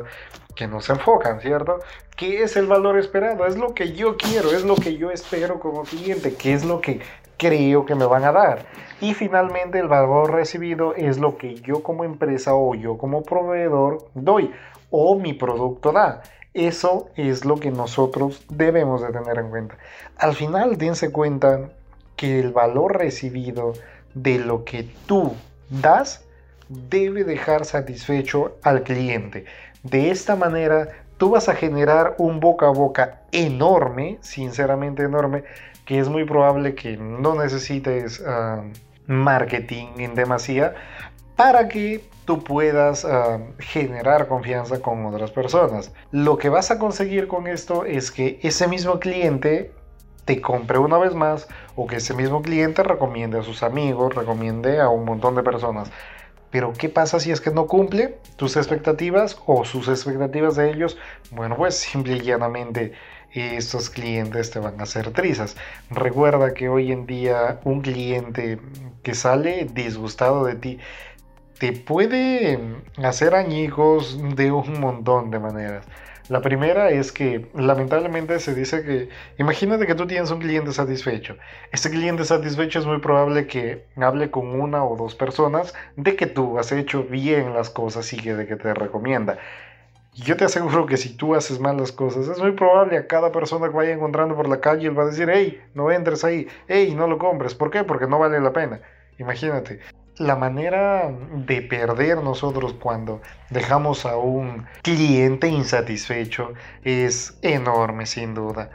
que nos enfocan, ¿cierto? ¿Qué es el valor esperado? Es lo que yo quiero, es lo que yo espero como cliente, qué es lo que creo que me van a dar. Y finalmente el valor recibido es lo que yo como empresa o yo como proveedor doy o mi producto da. Eso es lo que nosotros debemos de tener en cuenta. Al final, dense cuenta que el valor recibido de lo que tú das debe dejar satisfecho al cliente. De esta manera, tú vas a generar un boca a boca enorme, sinceramente enorme, que es muy probable que no necesites ah, marketing en demasía para que tú puedas ah, generar confianza con otras personas. Lo que vas a conseguir con esto es que ese mismo cliente te compre una vez más o que ese mismo cliente recomiende a sus amigos, recomiende a un montón de personas. Pero ¿qué pasa si es que no cumple tus expectativas o sus expectativas de ellos? Bueno, pues simple y llanamente estos clientes te van a hacer trizas. Recuerda que hoy en día un cliente que sale disgustado de ti te puede hacer añicos de un montón de maneras. La primera es que lamentablemente se dice que, imagínate que tú tienes un cliente satisfecho. Este cliente satisfecho es muy probable que hable con una o dos personas de que tú has hecho bien las cosas y que de que te recomienda. Yo te aseguro que si tú haces mal las cosas, es muy probable a cada persona que vaya encontrando por la calle, él va a decir, hey, no entres ahí, hey, no lo compres. ¿Por qué? Porque no vale la pena. Imagínate la manera de perder nosotros cuando dejamos a un cliente insatisfecho es enorme sin duda.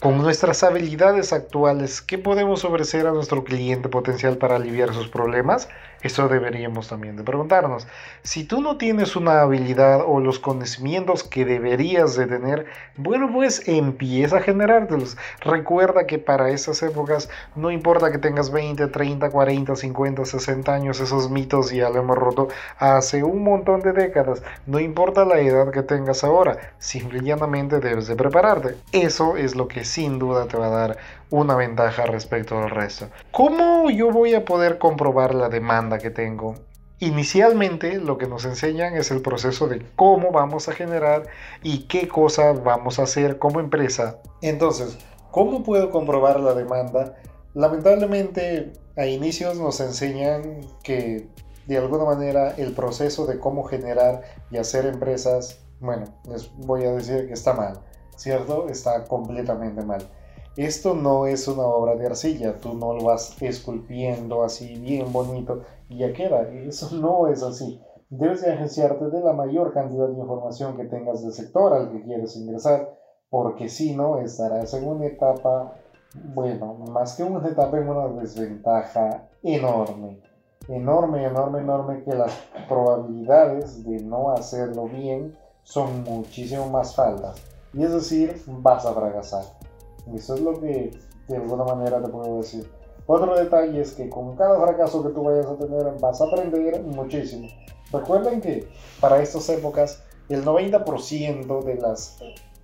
Con nuestras habilidades actuales, ¿qué podemos ofrecer a nuestro cliente potencial para aliviar sus problemas? Eso deberíamos también de preguntarnos. Si tú no tienes una habilidad o los conocimientos que deberías de tener, bueno, pues empieza a generártelos. Recuerda que para esas épocas no importa que tengas 20, 30, 40, 50, 60 años, esos mitos ya lo hemos roto hace un montón de décadas. No importa la edad que tengas ahora, simplemente debes de prepararte. Eso es lo que sin duda te va a dar una ventaja respecto al resto. ¿Cómo yo voy a poder comprobar la demanda que tengo? Inicialmente lo que nos enseñan es el proceso de cómo vamos a generar y qué cosa vamos a hacer como empresa. Entonces, ¿cómo puedo comprobar la demanda? Lamentablemente a inicios nos enseñan que de alguna manera el proceso de cómo generar y hacer empresas, bueno, les voy a decir que está mal, ¿cierto? Está completamente mal. Esto no es una obra de arcilla, tú no lo vas esculpiendo así bien bonito y ya queda. Eso no es así. Debes de agenciarte de la mayor cantidad de información que tengas del sector al que quieres ingresar, porque si no, estarás en una etapa, bueno, más que una etapa, en una desventaja enorme. Enorme, enorme, enorme, que las probabilidades de no hacerlo bien son muchísimo más altas. Y es decir, vas a fracasar. Eso es lo que de alguna manera te puedo decir. Otro detalle es que con cada fracaso que tú vayas a tener vas a aprender muchísimo. Recuerden que para estas épocas el 90% de las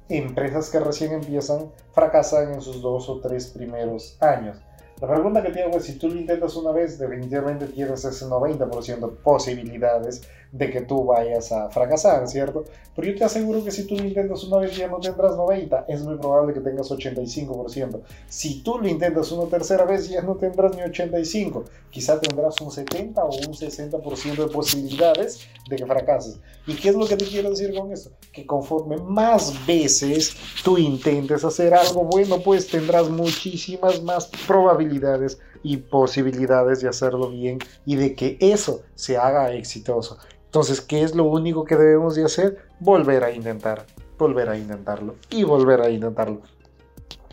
empresas que recién empiezan fracasan en sus dos o tres primeros años. La pregunta que tengo es, si tú lo intentas una vez, definitivamente tienes ese 90% de posibilidades de que tú vayas a fracasar, ¿cierto? Pero yo te aseguro que si tú lo intentas una vez ya no tendrás 90, es muy probable que tengas 85%. Si tú lo intentas una tercera vez ya no tendrás ni 85, quizá tendrás un 70 o un 60% de posibilidades de que fracases. ¿Y qué es lo que te quiero decir con esto? Que conforme más veces tú intentes hacer algo bueno, pues tendrás muchísimas más probabilidades y posibilidades de hacerlo bien y de que eso se haga exitoso. Entonces, ¿qué es lo único que debemos de hacer? Volver a intentar, volver a intentarlo y volver a intentarlo.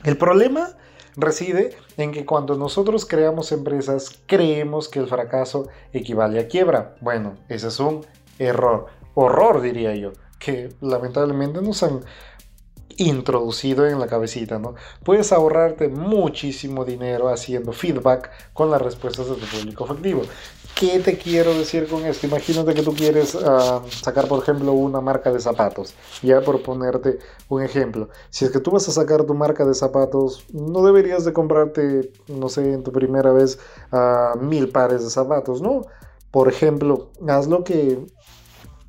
El problema reside en que cuando nosotros creamos empresas, creemos que el fracaso equivale a quiebra. Bueno, ese es un error, horror diría yo, que lamentablemente nos han introducido en la cabecita. Puedes ahorrarte muchísimo dinero haciendo feedback con las respuestas de tu público efectivo. ¿Qué te quiero decir con esto? Imagínate que tú quieres ah, sacar, por ejemplo, una marca de zapatos. Ya por ponerte un ejemplo. Si es que tú vas a sacar tu marca de zapatos, no deberías de comprarte, no sé, en tu primera vez uh, mil pares de zapatos, ¿no? Por ejemplo, hazlo que,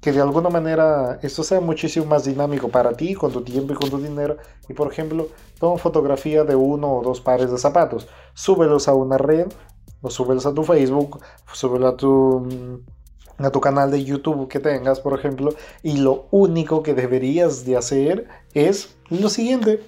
que de alguna manera esto sea muchísimo más dinámico para ti, con tu tiempo y con tu dinero. Y por ejemplo, toma fotografía de uno o dos pares de zapatos, súbelos a una red o súbelos a tu Facebook, súbelos a tu, a tu canal de YouTube que tengas, por ejemplo, y lo único que deberías de hacer es lo siguiente,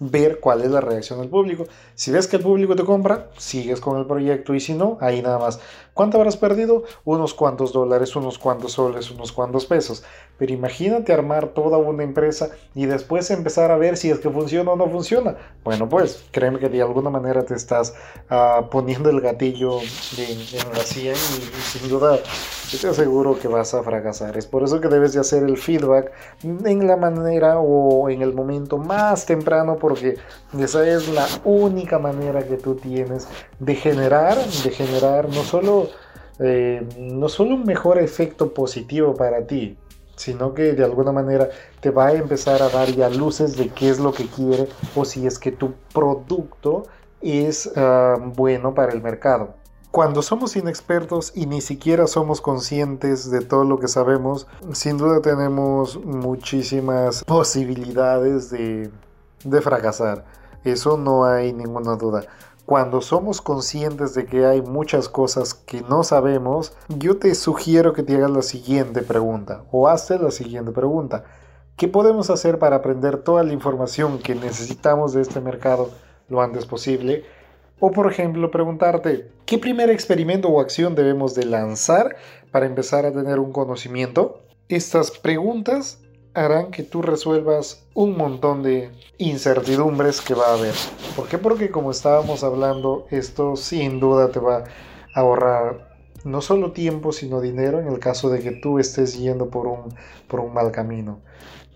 ver cuál es la reacción del público. Si ves que el público te compra, sigues con el proyecto y si no, ahí nada más. ¿Cuánto habrás perdido? Unos cuantos dólares, unos cuantos soles, unos cuantos pesos. Pero imagínate armar toda una empresa y después empezar a ver si es que funciona o no funciona. Bueno, pues créeme que de alguna manera te estás ah, poniendo el gatillo en, la sien y, sin duda te aseguro que vas a fracasar. Es por eso que debes de hacer el feedback en la manera o en el momento más temprano porque esa es la única manera que tú tienes de generar, de generar no solo, eh, no solo un mejor efecto positivo para ti, sino que de alguna manera te va a empezar a dar ya luces de qué es lo que quiere o si es que tu producto es ah, bueno para el mercado. Cuando somos inexpertos y ni siquiera somos conscientes de todo lo que sabemos, sin duda tenemos muchísimas posibilidades de, de fracasar. Eso no hay ninguna duda. Cuando somos conscientes de que hay muchas cosas que no sabemos, yo te sugiero que te hagas la siguiente pregunta o hazte la siguiente pregunta. ¿Qué podemos hacer para aprender toda la información que necesitamos de este mercado lo antes posible? O por ejemplo, preguntarte, ¿qué primer experimento o acción debemos de lanzar para empezar a tener un conocimiento? Estas preguntas harán que tú resuelvas un montón de incertidumbres que va a haber. ¿Por qué? Porque como estábamos hablando, esto sin duda te va a ahorrar no solo tiempo, sino dinero en el caso de que tú estés yendo por un, por un mal camino.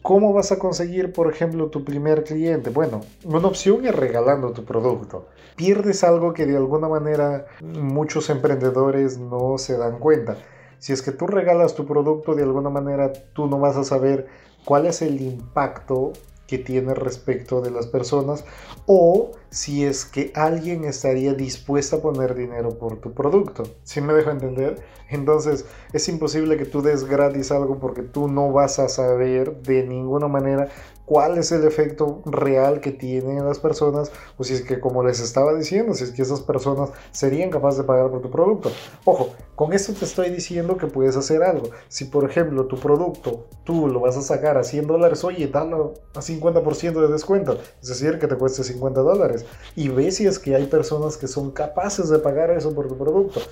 ¿Cómo vas a conseguir, por ejemplo, tu primer cliente? Bueno, una opción es regalando tu producto. Pierdes algo que de alguna manera muchos emprendedores no se dan cuenta. Si es que tú regalas tu producto, de alguna manera tú no vas a saber cuál es el impacto que tiene respecto de las personas o si es que alguien estaría dispuesto a poner dinero por tu producto. ¿Sí me dejo entender? Entonces es imposible que tú des gratis algo porque tú no vas a saber de ninguna manera cuál es el efecto real que tienen las personas o si es que como les estaba diciendo, si es que esas personas serían capaces de pagar por tu producto. Ojo, con esto te estoy diciendo que puedes hacer algo. Si por ejemplo tu producto tú lo vas a sacar a 100 dólares, oye, dalo a 50% de descuento, es decir, que te cueste 50 dólares y ve si es que hay personas que son capaces de pagar eso por tu producto.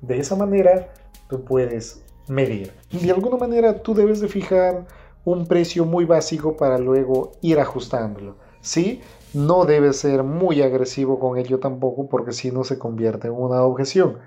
De esa manera tú puedes medir. De alguna manera tú debes de fijar un precio muy básico para luego ir ajustándolo. ¿Sí? No debes ser muy agresivo con ello tampoco porque si no se convierte en una objeción.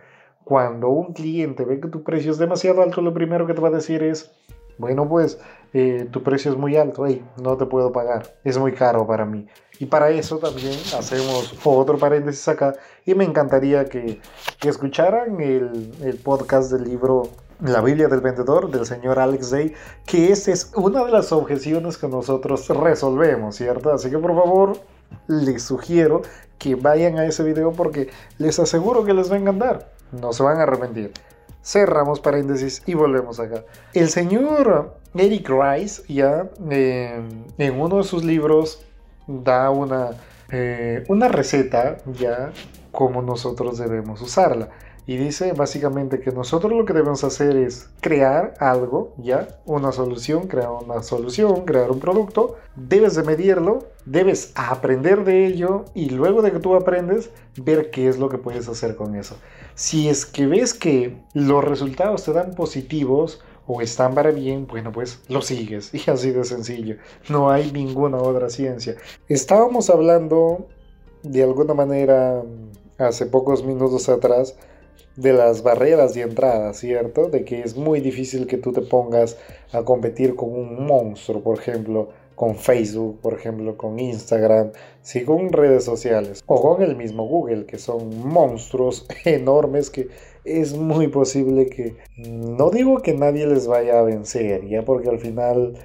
Cuando un cliente ve que tu precio es demasiado alto, lo primero que te va a decir es, bueno pues eh, tu precio es muy alto, no te puedo pagar, es muy caro para mí. Y para eso también hacemos otro paréntesis acá y me encantaría que, escucharan el podcast del libro la Biblia del Vendedor del señor Alex Day, que esta es una de las objeciones que nosotros resolvemos, ¿cierto? Así que por favor, les sugiero que vayan a ese video porque les aseguro que les va a encantar, no se van a arrepentir. Cerramos paréntesis y volvemos acá. El señor Eric Rice ya eh, en uno de sus libros da una, eh, una receta ya como nosotros debemos usarla. Y dice básicamente que nosotros lo que debemos hacer es crear algo, ya, una solución, crear una solución, crear un producto. Debes de medirlo, debes aprender de ello y luego de que tú aprendes, ver qué es lo que puedes hacer con eso. Si es que ves que los resultados te dan positivos, o están para bien, bueno, pues lo sigues. Y así de sencillo. No hay ninguna otra ciencia. Estábamos hablando de alguna manera hace pocos minutos atrás de las barreras de entrada, ¿cierto? De que es muy difícil que tú te pongas a competir con un monstruo, por ejemplo, con Facebook, por ejemplo, con Instagram, sí, con redes sociales, o con el mismo Google, que son monstruos enormes que es muy posible que, no digo que nadie les vaya a vencer, ya porque al final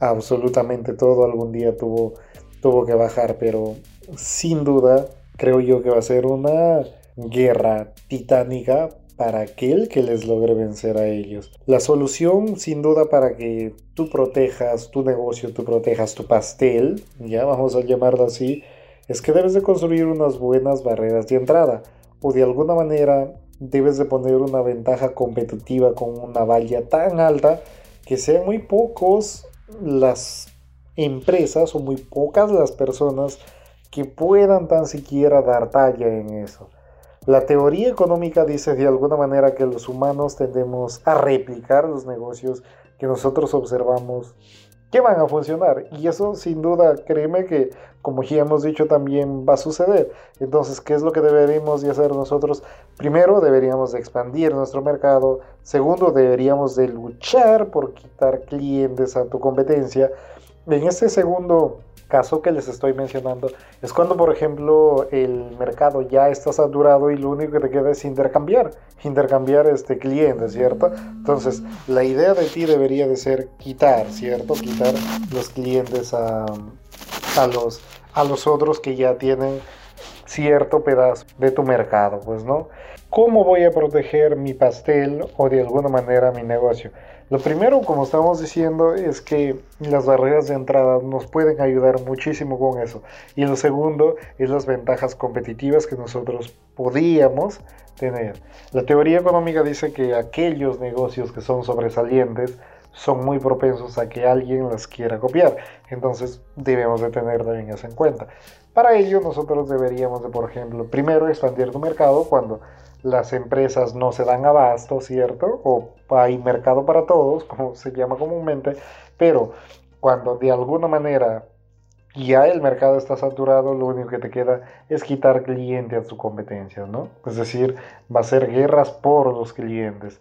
absolutamente todo algún día tuvo, tuvo que bajar, pero sin duda creo yo que va a ser una guerra titánica para aquel que les logre vencer a ellos. La solución, sin duda, para que tú protejas tu negocio, tú protejas tu pastel, ya vamos a llamarlo así, es que debes de construir unas buenas barreras de entrada o de alguna manera debes de poner una ventaja competitiva con una valla tan alta que sean muy pocos las empresas o muy pocas las personas que puedan tan siquiera dar talla en eso. La teoría económica dice de alguna manera que los humanos tendemos a replicar los negocios que nosotros observamos que van a funcionar. Y eso sin duda, créeme que, como ya hemos dicho, también va a suceder. Entonces, ¿qué es lo que deberíamos de hacer nosotros? Primero, deberíamos de expandir nuestro mercado. Segundo, deberíamos de luchar por quitar clientes a tu competencia. En este segundo caso que les estoy mencionando es cuando, por ejemplo, el mercado ya está saturado y lo único que te queda es intercambiar, intercambiar este cliente, ¿cierto? Entonces, la idea de ti debería de ser quitar, ¿cierto? Quitar los clientes a, a, los, a los otros que ya tienen cierto pedazo de tu mercado, pues, ¿no? ¿Cómo voy a proteger mi pastel o de alguna manera mi negocio? Lo primero, como estamos diciendo, es que las barreras de entrada nos pueden ayudar muchísimo con eso. Y lo segundo es las ventajas competitivas que nosotros podíamos tener. La teoría económica dice que aquellos negocios que son sobresalientes son muy propensos a que alguien las quiera copiar. Entonces debemos de tener también eso en cuenta. Para ello nosotros deberíamos de, por ejemplo, primero expandir tu mercado cuando las empresas no se dan abasto, ¿cierto? O hay mercado para todos, como se llama comúnmente, pero cuando de alguna manera ya el mercado está saturado, lo único que te queda es quitar clientes a su competencia, ¿no? Es decir, va a ser guerras por los clientes.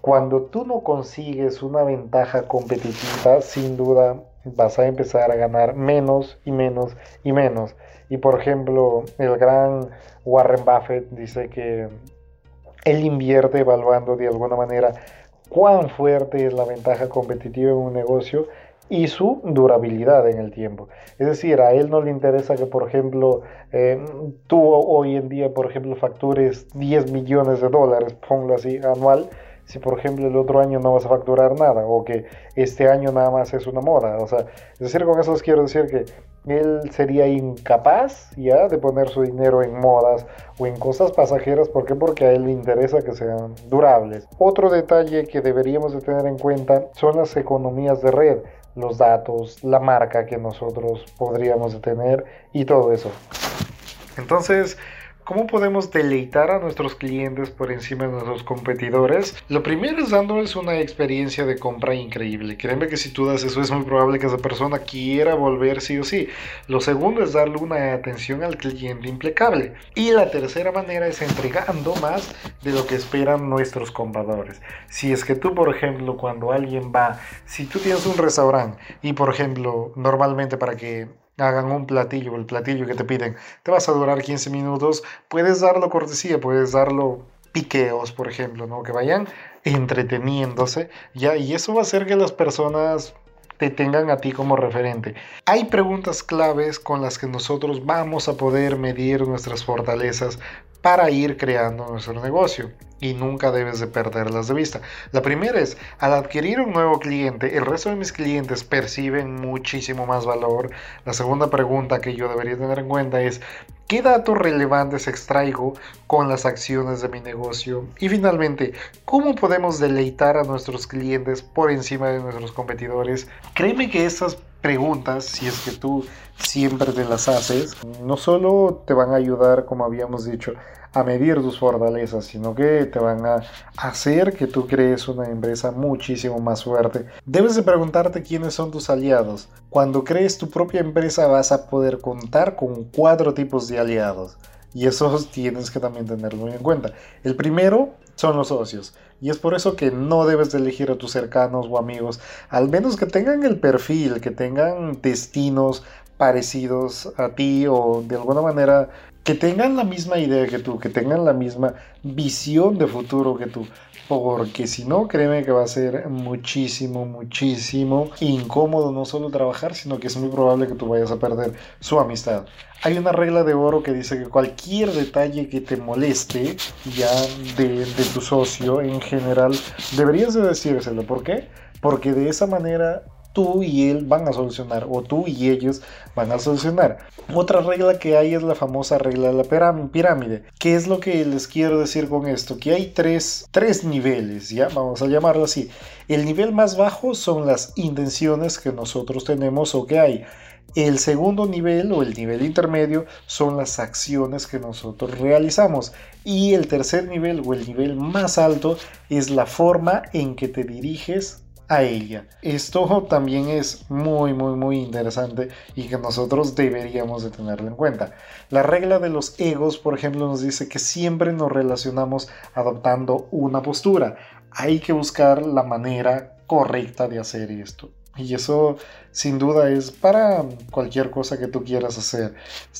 Cuando tú no consigues una ventaja competitiva, sin duda vas a empezar a ganar menos y menos y menos. Y por ejemplo, el gran Warren Buffett dice que él invierte evaluando de alguna manera cuán fuerte es la ventaja competitiva en un negocio y su durabilidad en el tiempo. Es decir, a él no le interesa que, por ejemplo, eh, tú hoy en día, por ejemplo, factures 10 millones de dólares, ponlo así, anual, si por ejemplo el otro año no vas a facturar nada o que este año nada más es una moda. O sea, es decir, con eso quiero decir que él sería incapaz ya de poner su dinero en modas o en cosas pasajeras. ¿Por qué? Porque a él le interesa que sean durables. Otro detalle que deberíamos de tener en cuenta son las economías de red, los datos, la marca que nosotros podríamos tener y todo eso. Entonces, ¿Cómo podemos deleitar a nuestros clientes por encima de nuestros competidores? Lo primero es dándoles una experiencia de compra increíble. Créeme que si tú das eso es muy probable que esa persona quiera volver sí o sí. Lo segundo es darle una atención al cliente impecable. Y la tercera manera es entregando más de lo que esperan nuestros compradores. Si es que tú, por ejemplo, cuando alguien va, si tú tienes un restaurante y, por ejemplo, normalmente para que hagan un platillo, el platillo que te piden, te vas a durar 15 minutos, puedes darlo cortesía, puedes darlo piqueos, por ejemplo, ¿no? Que vayan entreteniéndose, ya, y eso va a hacer que las personas te tengan a ti como referente. Hay preguntas claves con las que nosotros vamos a poder medir nuestras fortalezas para ir creando nuestro negocio y nunca debes de perderlas de vista. La primera es, al adquirir un nuevo cliente, el resto de mis clientes perciben muchísimo más valor. La segunda pregunta que yo debería tener en cuenta es, ¿qué datos relevantes extraigo con las acciones de mi negocio? Y finalmente, ¿cómo podemos deleitar a nuestros clientes por encima de nuestros competidores? Créeme que estas preguntas, si es que tú siempre te las haces, no solo te van a ayudar, como habíamos dicho, a medir tus fortalezas, sino que te van a hacer que tú crees una empresa muchísimo más fuerte. Debes de preguntarte quiénes son tus aliados. Cuando crees tu propia empresa vas a poder contar con cuatro tipos de aliados. Y esos tienes que también tenerlo muy en cuenta. El primero son los socios. Y es por eso que no debes de elegir a tus cercanos o amigos, al menos que tengan el perfil, que tengan destinos parecidos a ti o de alguna manera que tengan la misma idea que tú, que tengan la misma visión de futuro que tú. Porque si no, créeme que va a ser muchísimo, muchísimo incómodo no solo trabajar, sino que es muy probable que tú vayas a perder su amistad. Hay una regla de oro que dice que cualquier detalle que te moleste ya de, tu socio en general, deberías de decírselo. ¿Por qué? Porque de esa manera tú y él van a solucionar o tú y ellos van a solucionar. Otra regla que hay es la famosa regla de la pirámide. ¿Qué es lo que les quiero decir con esto? Que hay tres, tres niveles, ya vamos a llamarlo así. El nivel más bajo son las intenciones que nosotros tenemos o que hay. El segundo nivel o el nivel intermedio son las acciones que nosotros realizamos. Y el tercer nivel o el nivel más alto es la forma en que te diriges a ella. Esto también es muy muy muy interesante y que nosotros deberíamos de tenerlo en cuenta. La regla de los egos, por ejemplo, nos dice que siempre nos relacionamos adoptando una postura. Hay que buscar la manera correcta de hacer esto. Y eso sin duda es para cualquier cosa que tú quieras hacer,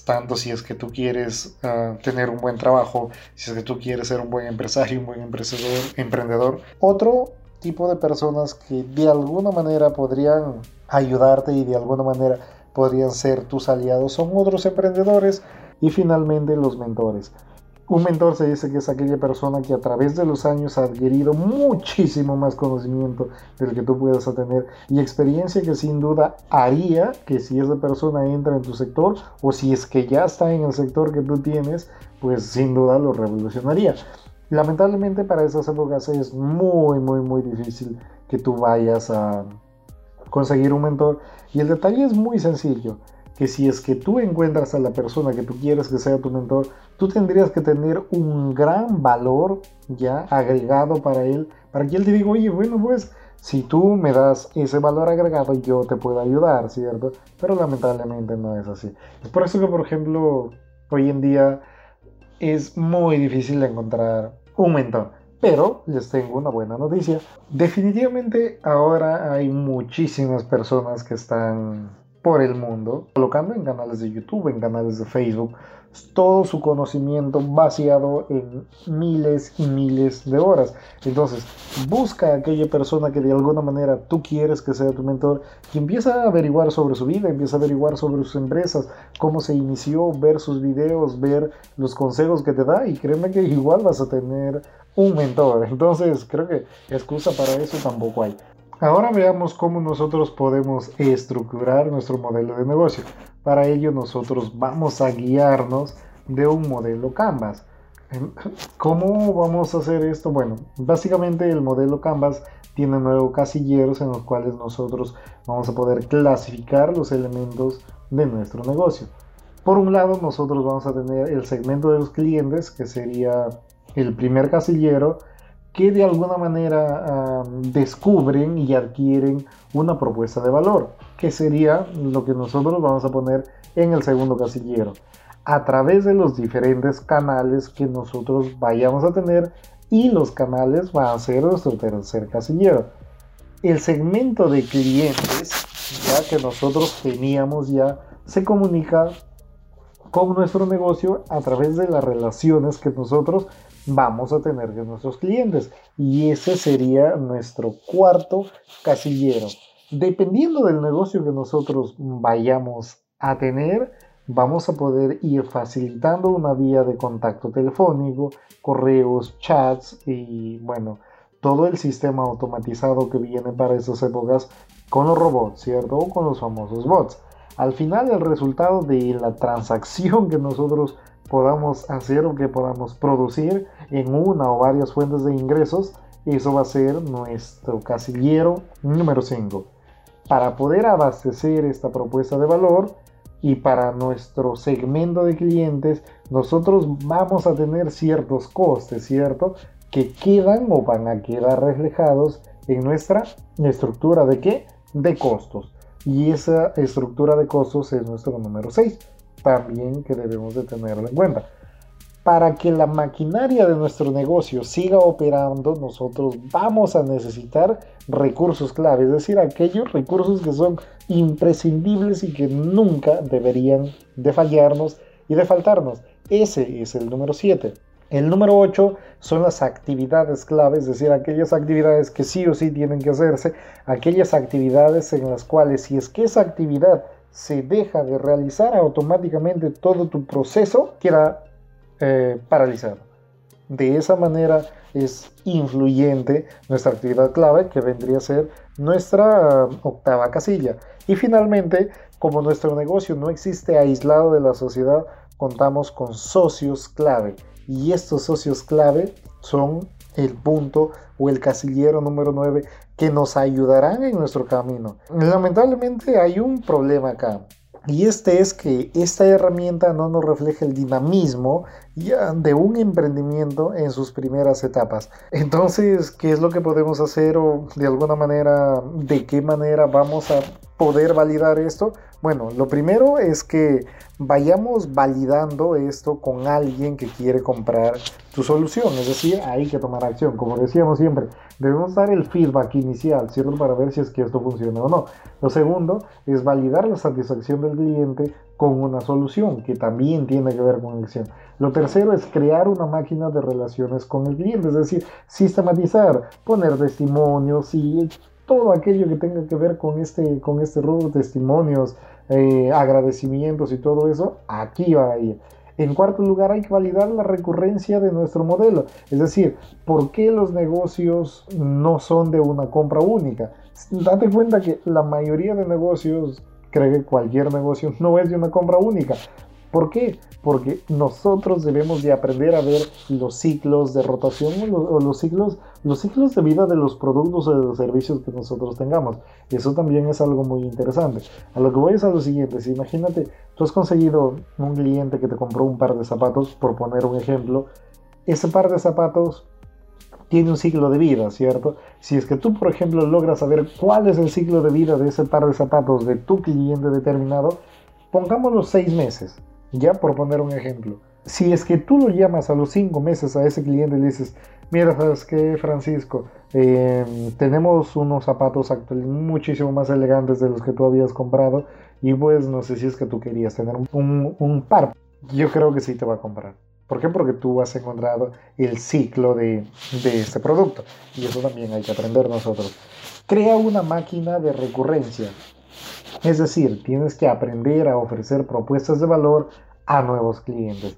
tanto si es que tú quieres ah, tener un buen trabajo, si es que tú quieres ser un buen empresario, un buen emprendedor, emprendedor. Otro tipo de personas que de alguna manera podrían ayudarte y de alguna manera podrían ser tus aliados son otros emprendedores y finalmente los mentores. Un mentor se dice que es aquella persona que a través de los años ha adquirido muchísimo más conocimiento del que tú puedas tener y experiencia que sin duda haría que si esa persona entra en tu sector o si es que ya está en el sector que tú tienes, pues sin duda lo revolucionaría. Lamentablemente para esas épocas es muy, muy, muy difícil que tú vayas a conseguir un mentor y el detalle es muy sencillo que si es que tú encuentras a la persona que tú quieres que sea tu mentor, tú tendrías que tener un gran valor ya agregado para él, para que él te diga, oye, bueno, pues si tú me das ese valor agregado, yo te puedo ayudar, ¿cierto? Pero lamentablemente no es así. Es por eso que, por ejemplo, hoy en día es muy difícil encontrar un mentor. Pero les tengo una buena noticia. Definitivamente ahora hay muchísimas personas que están por el mundo, colocando en canales de YouTube, en canales de Facebook, todo su conocimiento vaciado en miles y miles de horas. Entonces, busca a aquella persona que de alguna manera tú quieres que sea tu mentor y empieza a averiguar sobre su vida, empieza a averiguar sobre sus empresas, cómo se inició, ver sus videos, ver los consejos que te da y créeme que igual vas a tener un mentor. Entonces, creo que excusa para eso tampoco hay. Ahora veamos cómo nosotros podemos estructurar nuestro modelo de negocio. Para ello nosotros vamos a guiarnos de un modelo Canvas. ¿Cómo vamos a hacer esto? Bueno, básicamente el modelo Canvas tiene nueve casilleros en los cuales nosotros vamos a poder clasificar los elementos de nuestro negocio. Por un lado, nosotros vamos a tener el segmento de los clientes, que sería el primer casillero, que de alguna manera descubren y adquieren una propuesta de valor, que sería lo que nosotros vamos a poner en el segundo casillero, a través de los diferentes canales que nosotros vayamos a tener y los canales van a ser nuestro tercer casillero. El segmento de clientes, ya que nosotros teníamos ya, se comunica con nuestro negocio a través de las relaciones que nosotros vamos a tener de nuestros clientes. Y ese sería nuestro cuarto casillero. Dependiendo del negocio que nosotros vayamos a tener, vamos a poder ir facilitando una vía de contacto telefónico, correos, chats y bueno, todo el sistema automatizado que viene para esas épocas con los robots, ¿cierto? O con los famosos bots. Al final el resultado de la transacción que nosotros podamos hacer o que podamos producir en una o varias fuentes de ingresos, eso va a ser nuestro casillero número 5. Para poder abastecer esta propuesta de valor y para nuestro segmento de clientes, nosotros vamos a tener ciertos costes, ¿cierto? Que quedan o van a quedar reflejados en nuestra estructura de qué? De costos. Y esa estructura de costos es nuestro número 6 también que debemos de tenerlo en cuenta. Para que la maquinaria de nuestro negocio siga operando, nosotros vamos a necesitar recursos clave, es decir, aquellos recursos que son imprescindibles y que nunca deberían de fallarnos y de faltarnos. Ese es el número 7. El número 8 son las actividades claves, es decir, aquellas actividades que sí o sí tienen que hacerse, aquellas actividades en las cuales si es que esa actividad se deja de realizar automáticamente todo tu proceso queda eh, paralizado. de esa manera es influyente nuestra actividad clave que vendría a ser nuestra octava casilla. Y finalmente, como nuestro negocio no existe aislado de la sociedad, contamos con socios clave. Y estos socios clave son el punto o el casillero número 9 que nos ayudarán en nuestro camino. Lamentablemente hay un problema acá. Y este es que esta herramienta no nos refleja el dinamismo de un emprendimiento en sus primeras etapas. Entonces, ¿qué es lo que podemos hacer o de alguna manera, de qué manera vamos a poder validar esto? Bueno, lo primero es que vayamos validando esto con alguien que quiere comprar tu solución, es decir, hay que tomar acción, como decíamos siempre, debemos dar el feedback inicial, ¿cierto? Para ver si es que esto funciona o no. Lo segundo es validar la satisfacción del cliente con una solución que también tiene que ver con acción. Lo tercero es crear una máquina de relaciones con el cliente, es decir, sistematizar, poner testimonios y todo aquello que tenga que ver con este, con este rubro, testimonios, eh, agradecimientos y todo eso, aquí va a ir. En cuarto lugar, hay que validar la recurrencia de nuestro modelo. Es decir, ¿por qué los negocios no son de una compra única? Date cuenta que la mayoría de negocios, cree que cualquier negocio no es de una compra única. ¿Por qué? Porque nosotros debemos de aprender a ver los ciclos de rotación o los, ciclos, los ciclos de vida de los productos o de los servicios que nosotros tengamos. Eso también es algo muy interesante. A lo que voy es a lo siguiente. Si imagínate, tú has conseguido un cliente que te compró un par de zapatos, por poner un ejemplo. Ese par de zapatos tiene un ciclo de vida, ¿cierto? Si es que tú, por ejemplo, logras saber cuál es el ciclo de vida de ese par de zapatos de tu cliente determinado, pongámoslo seis meses. Ya por poner un ejemplo. Si es que tú lo llamas a los cinco meses a ese cliente y le dices, mira, ¿sabes qué, Francisco? Em, tenemos unos zapatos actuales muchísimo más elegantes de los que tú habías comprado y pues no sé si es que tú querías tener un, un par. Yo creo que sí te va a comprar. ¿Por qué? Porque tú has encontrado el ciclo de, de este producto. Y eso también hay que aprender nosotros. Crea una máquina de recurrencia. Es decir, tienes que aprender a ofrecer propuestas de valor a nuevos clientes.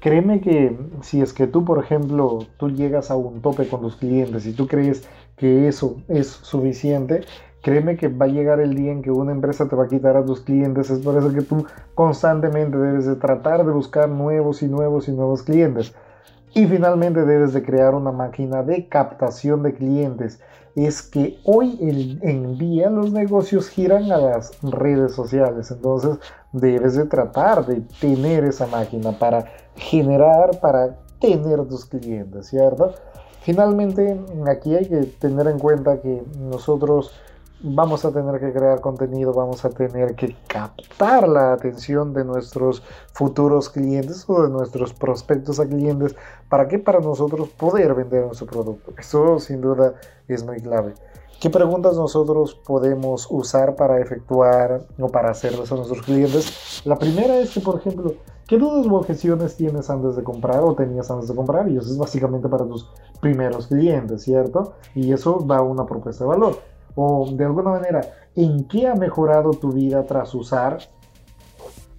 Créeme que si es que tú, por ejemplo, tú llegas a un tope con tus clientes y tú crees que eso es suficiente, créeme que va a llegar el día en que una empresa te va a quitar a tus clientes. Es por eso que tú constantemente debes de tratar de buscar nuevos y nuevos y nuevos clientes. Y finalmente debes de crear una máquina de captación de clientes es que hoy en día los negocios giran a las redes sociales. Entonces debes de tratar de tener esa máquina para generar, para tener tus clientes, ¿cierto? Finalmente, aquí hay que tener en cuenta que nosotros vamos a tener que crear contenido, vamos a tener que captar la atención de nuestros futuros clientes o de nuestros prospectos a clientes. ¿Para qué? Para nosotros poder vender nuestro producto. Eso sin duda es muy clave. ¿Qué preguntas nosotros podemos usar para efectuar o para hacerles a nuestros clientes? La primera es que, por ejemplo, ¿qué dudas o objeciones tienes antes de comprar o tenías antes de comprar? Y eso es básicamente para tus primeros clientes, ¿cierto? Y eso da una propuesta de valor o de alguna manera en qué ha mejorado tu vida tras usar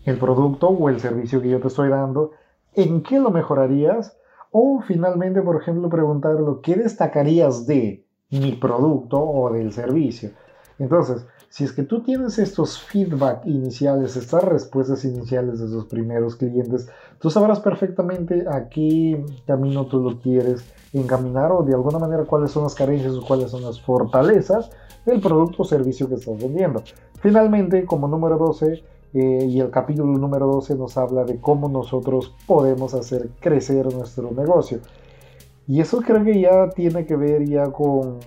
el producto o el servicio que yo te estoy dando, en qué lo mejorarías o finalmente, por ejemplo, preguntarlo, ¿qué destacarías de mi producto o del servicio? Entonces, si es que tú tienes estos feedback iniciales, estas respuestas iniciales de tus primeros clientes, tú sabrás perfectamente a qué camino tú lo quieres encaminar o de alguna manera cuáles son las carencias o cuáles son las fortalezas del producto o servicio que estás vendiendo. Finalmente, como número 12, eh, y el capítulo número 12 nos habla de cómo nosotros podemos hacer crecer nuestro negocio. Y eso creo que ya tiene que ver ya con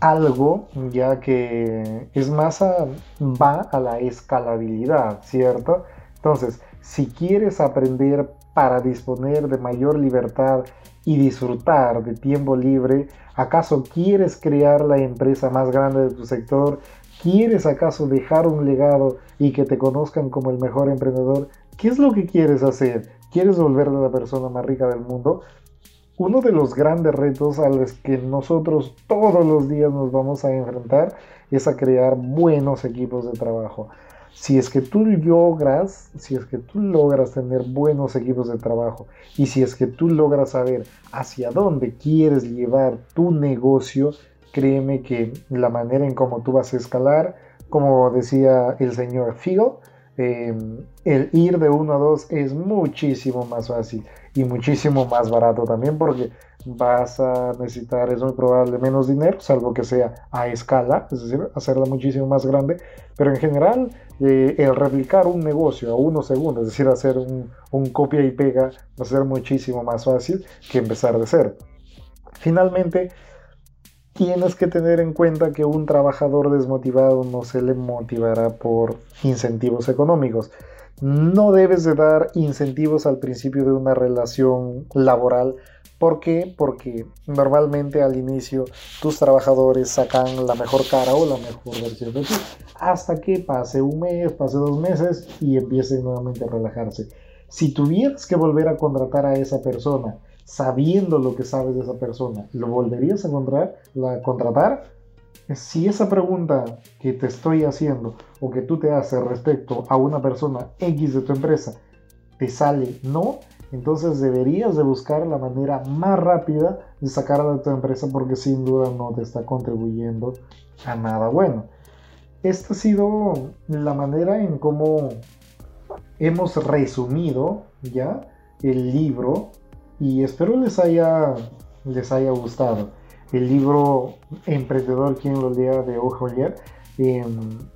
algo ya que es más va a la escalabilidad, ¿cierto? Entonces, si quieres aprender para disponer de mayor libertad y disfrutar de tiempo libre, ¿acaso quieres crear la empresa más grande de tu sector? ¿Quieres acaso dejar un legado y que te conozcan como el mejor emprendedor? ¿Qué es lo que quieres hacer? ¿Quieres volverte la persona más rica del mundo? Uno de los grandes retos a los que nosotros todos los días nos vamos a enfrentar es a crear buenos equipos de trabajo. Si es que tú logras, si es que tú logras tener buenos equipos de trabajo y si es que tú logras saber hacia dónde quieres llevar tu negocio, créeme que la manera en cómo tú vas a escalar, como decía el señor Figo, em, el ir de 1 a 2 es muchísimo más fácil y muchísimo más barato también porque vas a necesitar, es muy probable, menos dinero, salvo que sea a escala, es decir, hacerla muchísimo más grande, pero en general eh, el replicar un negocio a unos segundos, es decir, hacer un, un copia y pega, va a ser muchísimo más fácil que empezar de cero. Finalmente, tienes que tener en cuenta que un trabajador desmotivado no se le motivará por incentivos económicos. No debes de dar incentivos al principio de una relación laboral. ¿Por qué? Porque normalmente al inicio tus trabajadores sacan la mejor cara o la mejor versión de ti. Hasta que pase un mes, pase dos meses y empiecen nuevamente a relajarse. Si tuvieras que volver a contratar a esa persona sabiendo lo que sabes de esa persona, ¿lo volverías a contratar? La contratar? Si esa pregunta que te estoy haciendo o que tú te haces respecto a una persona X de tu empresa te sale no, entonces deberías de buscar la manera más rápida de sacarla de tu empresa porque sin duda no te está contribuyendo a nada bueno. Esta ha sido la manera en cómo hemos resumido ya el libro y espero les haya, les haya gustado. El libro Emprendedor, quien lo lea de Ojolier, eh,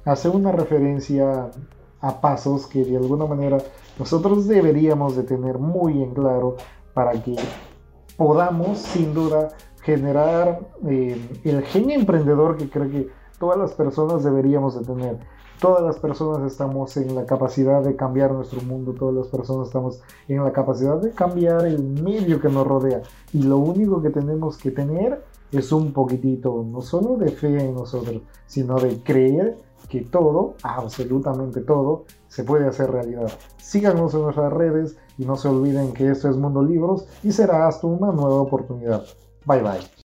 hace una referencia a pasos que de alguna manera nosotros deberíamos de tener muy en claro para que podamos sin duda generar em, el genio emprendedor que creo que todas las personas deberíamos de tener. Todas las personas estamos en la capacidad de cambiar nuestro mundo, todas las personas estamos en la capacidad de cambiar el medio que nos rodea. Y lo único que tenemos que tener es un poquitito, no solo de fe en nosotros, sino de creer que todo, absolutamente todo, se puede hacer realidad. Síganos en nuestras redes y no se olviden que esto es Mundo Libros y será hasta una nueva oportunidad. Bye bye.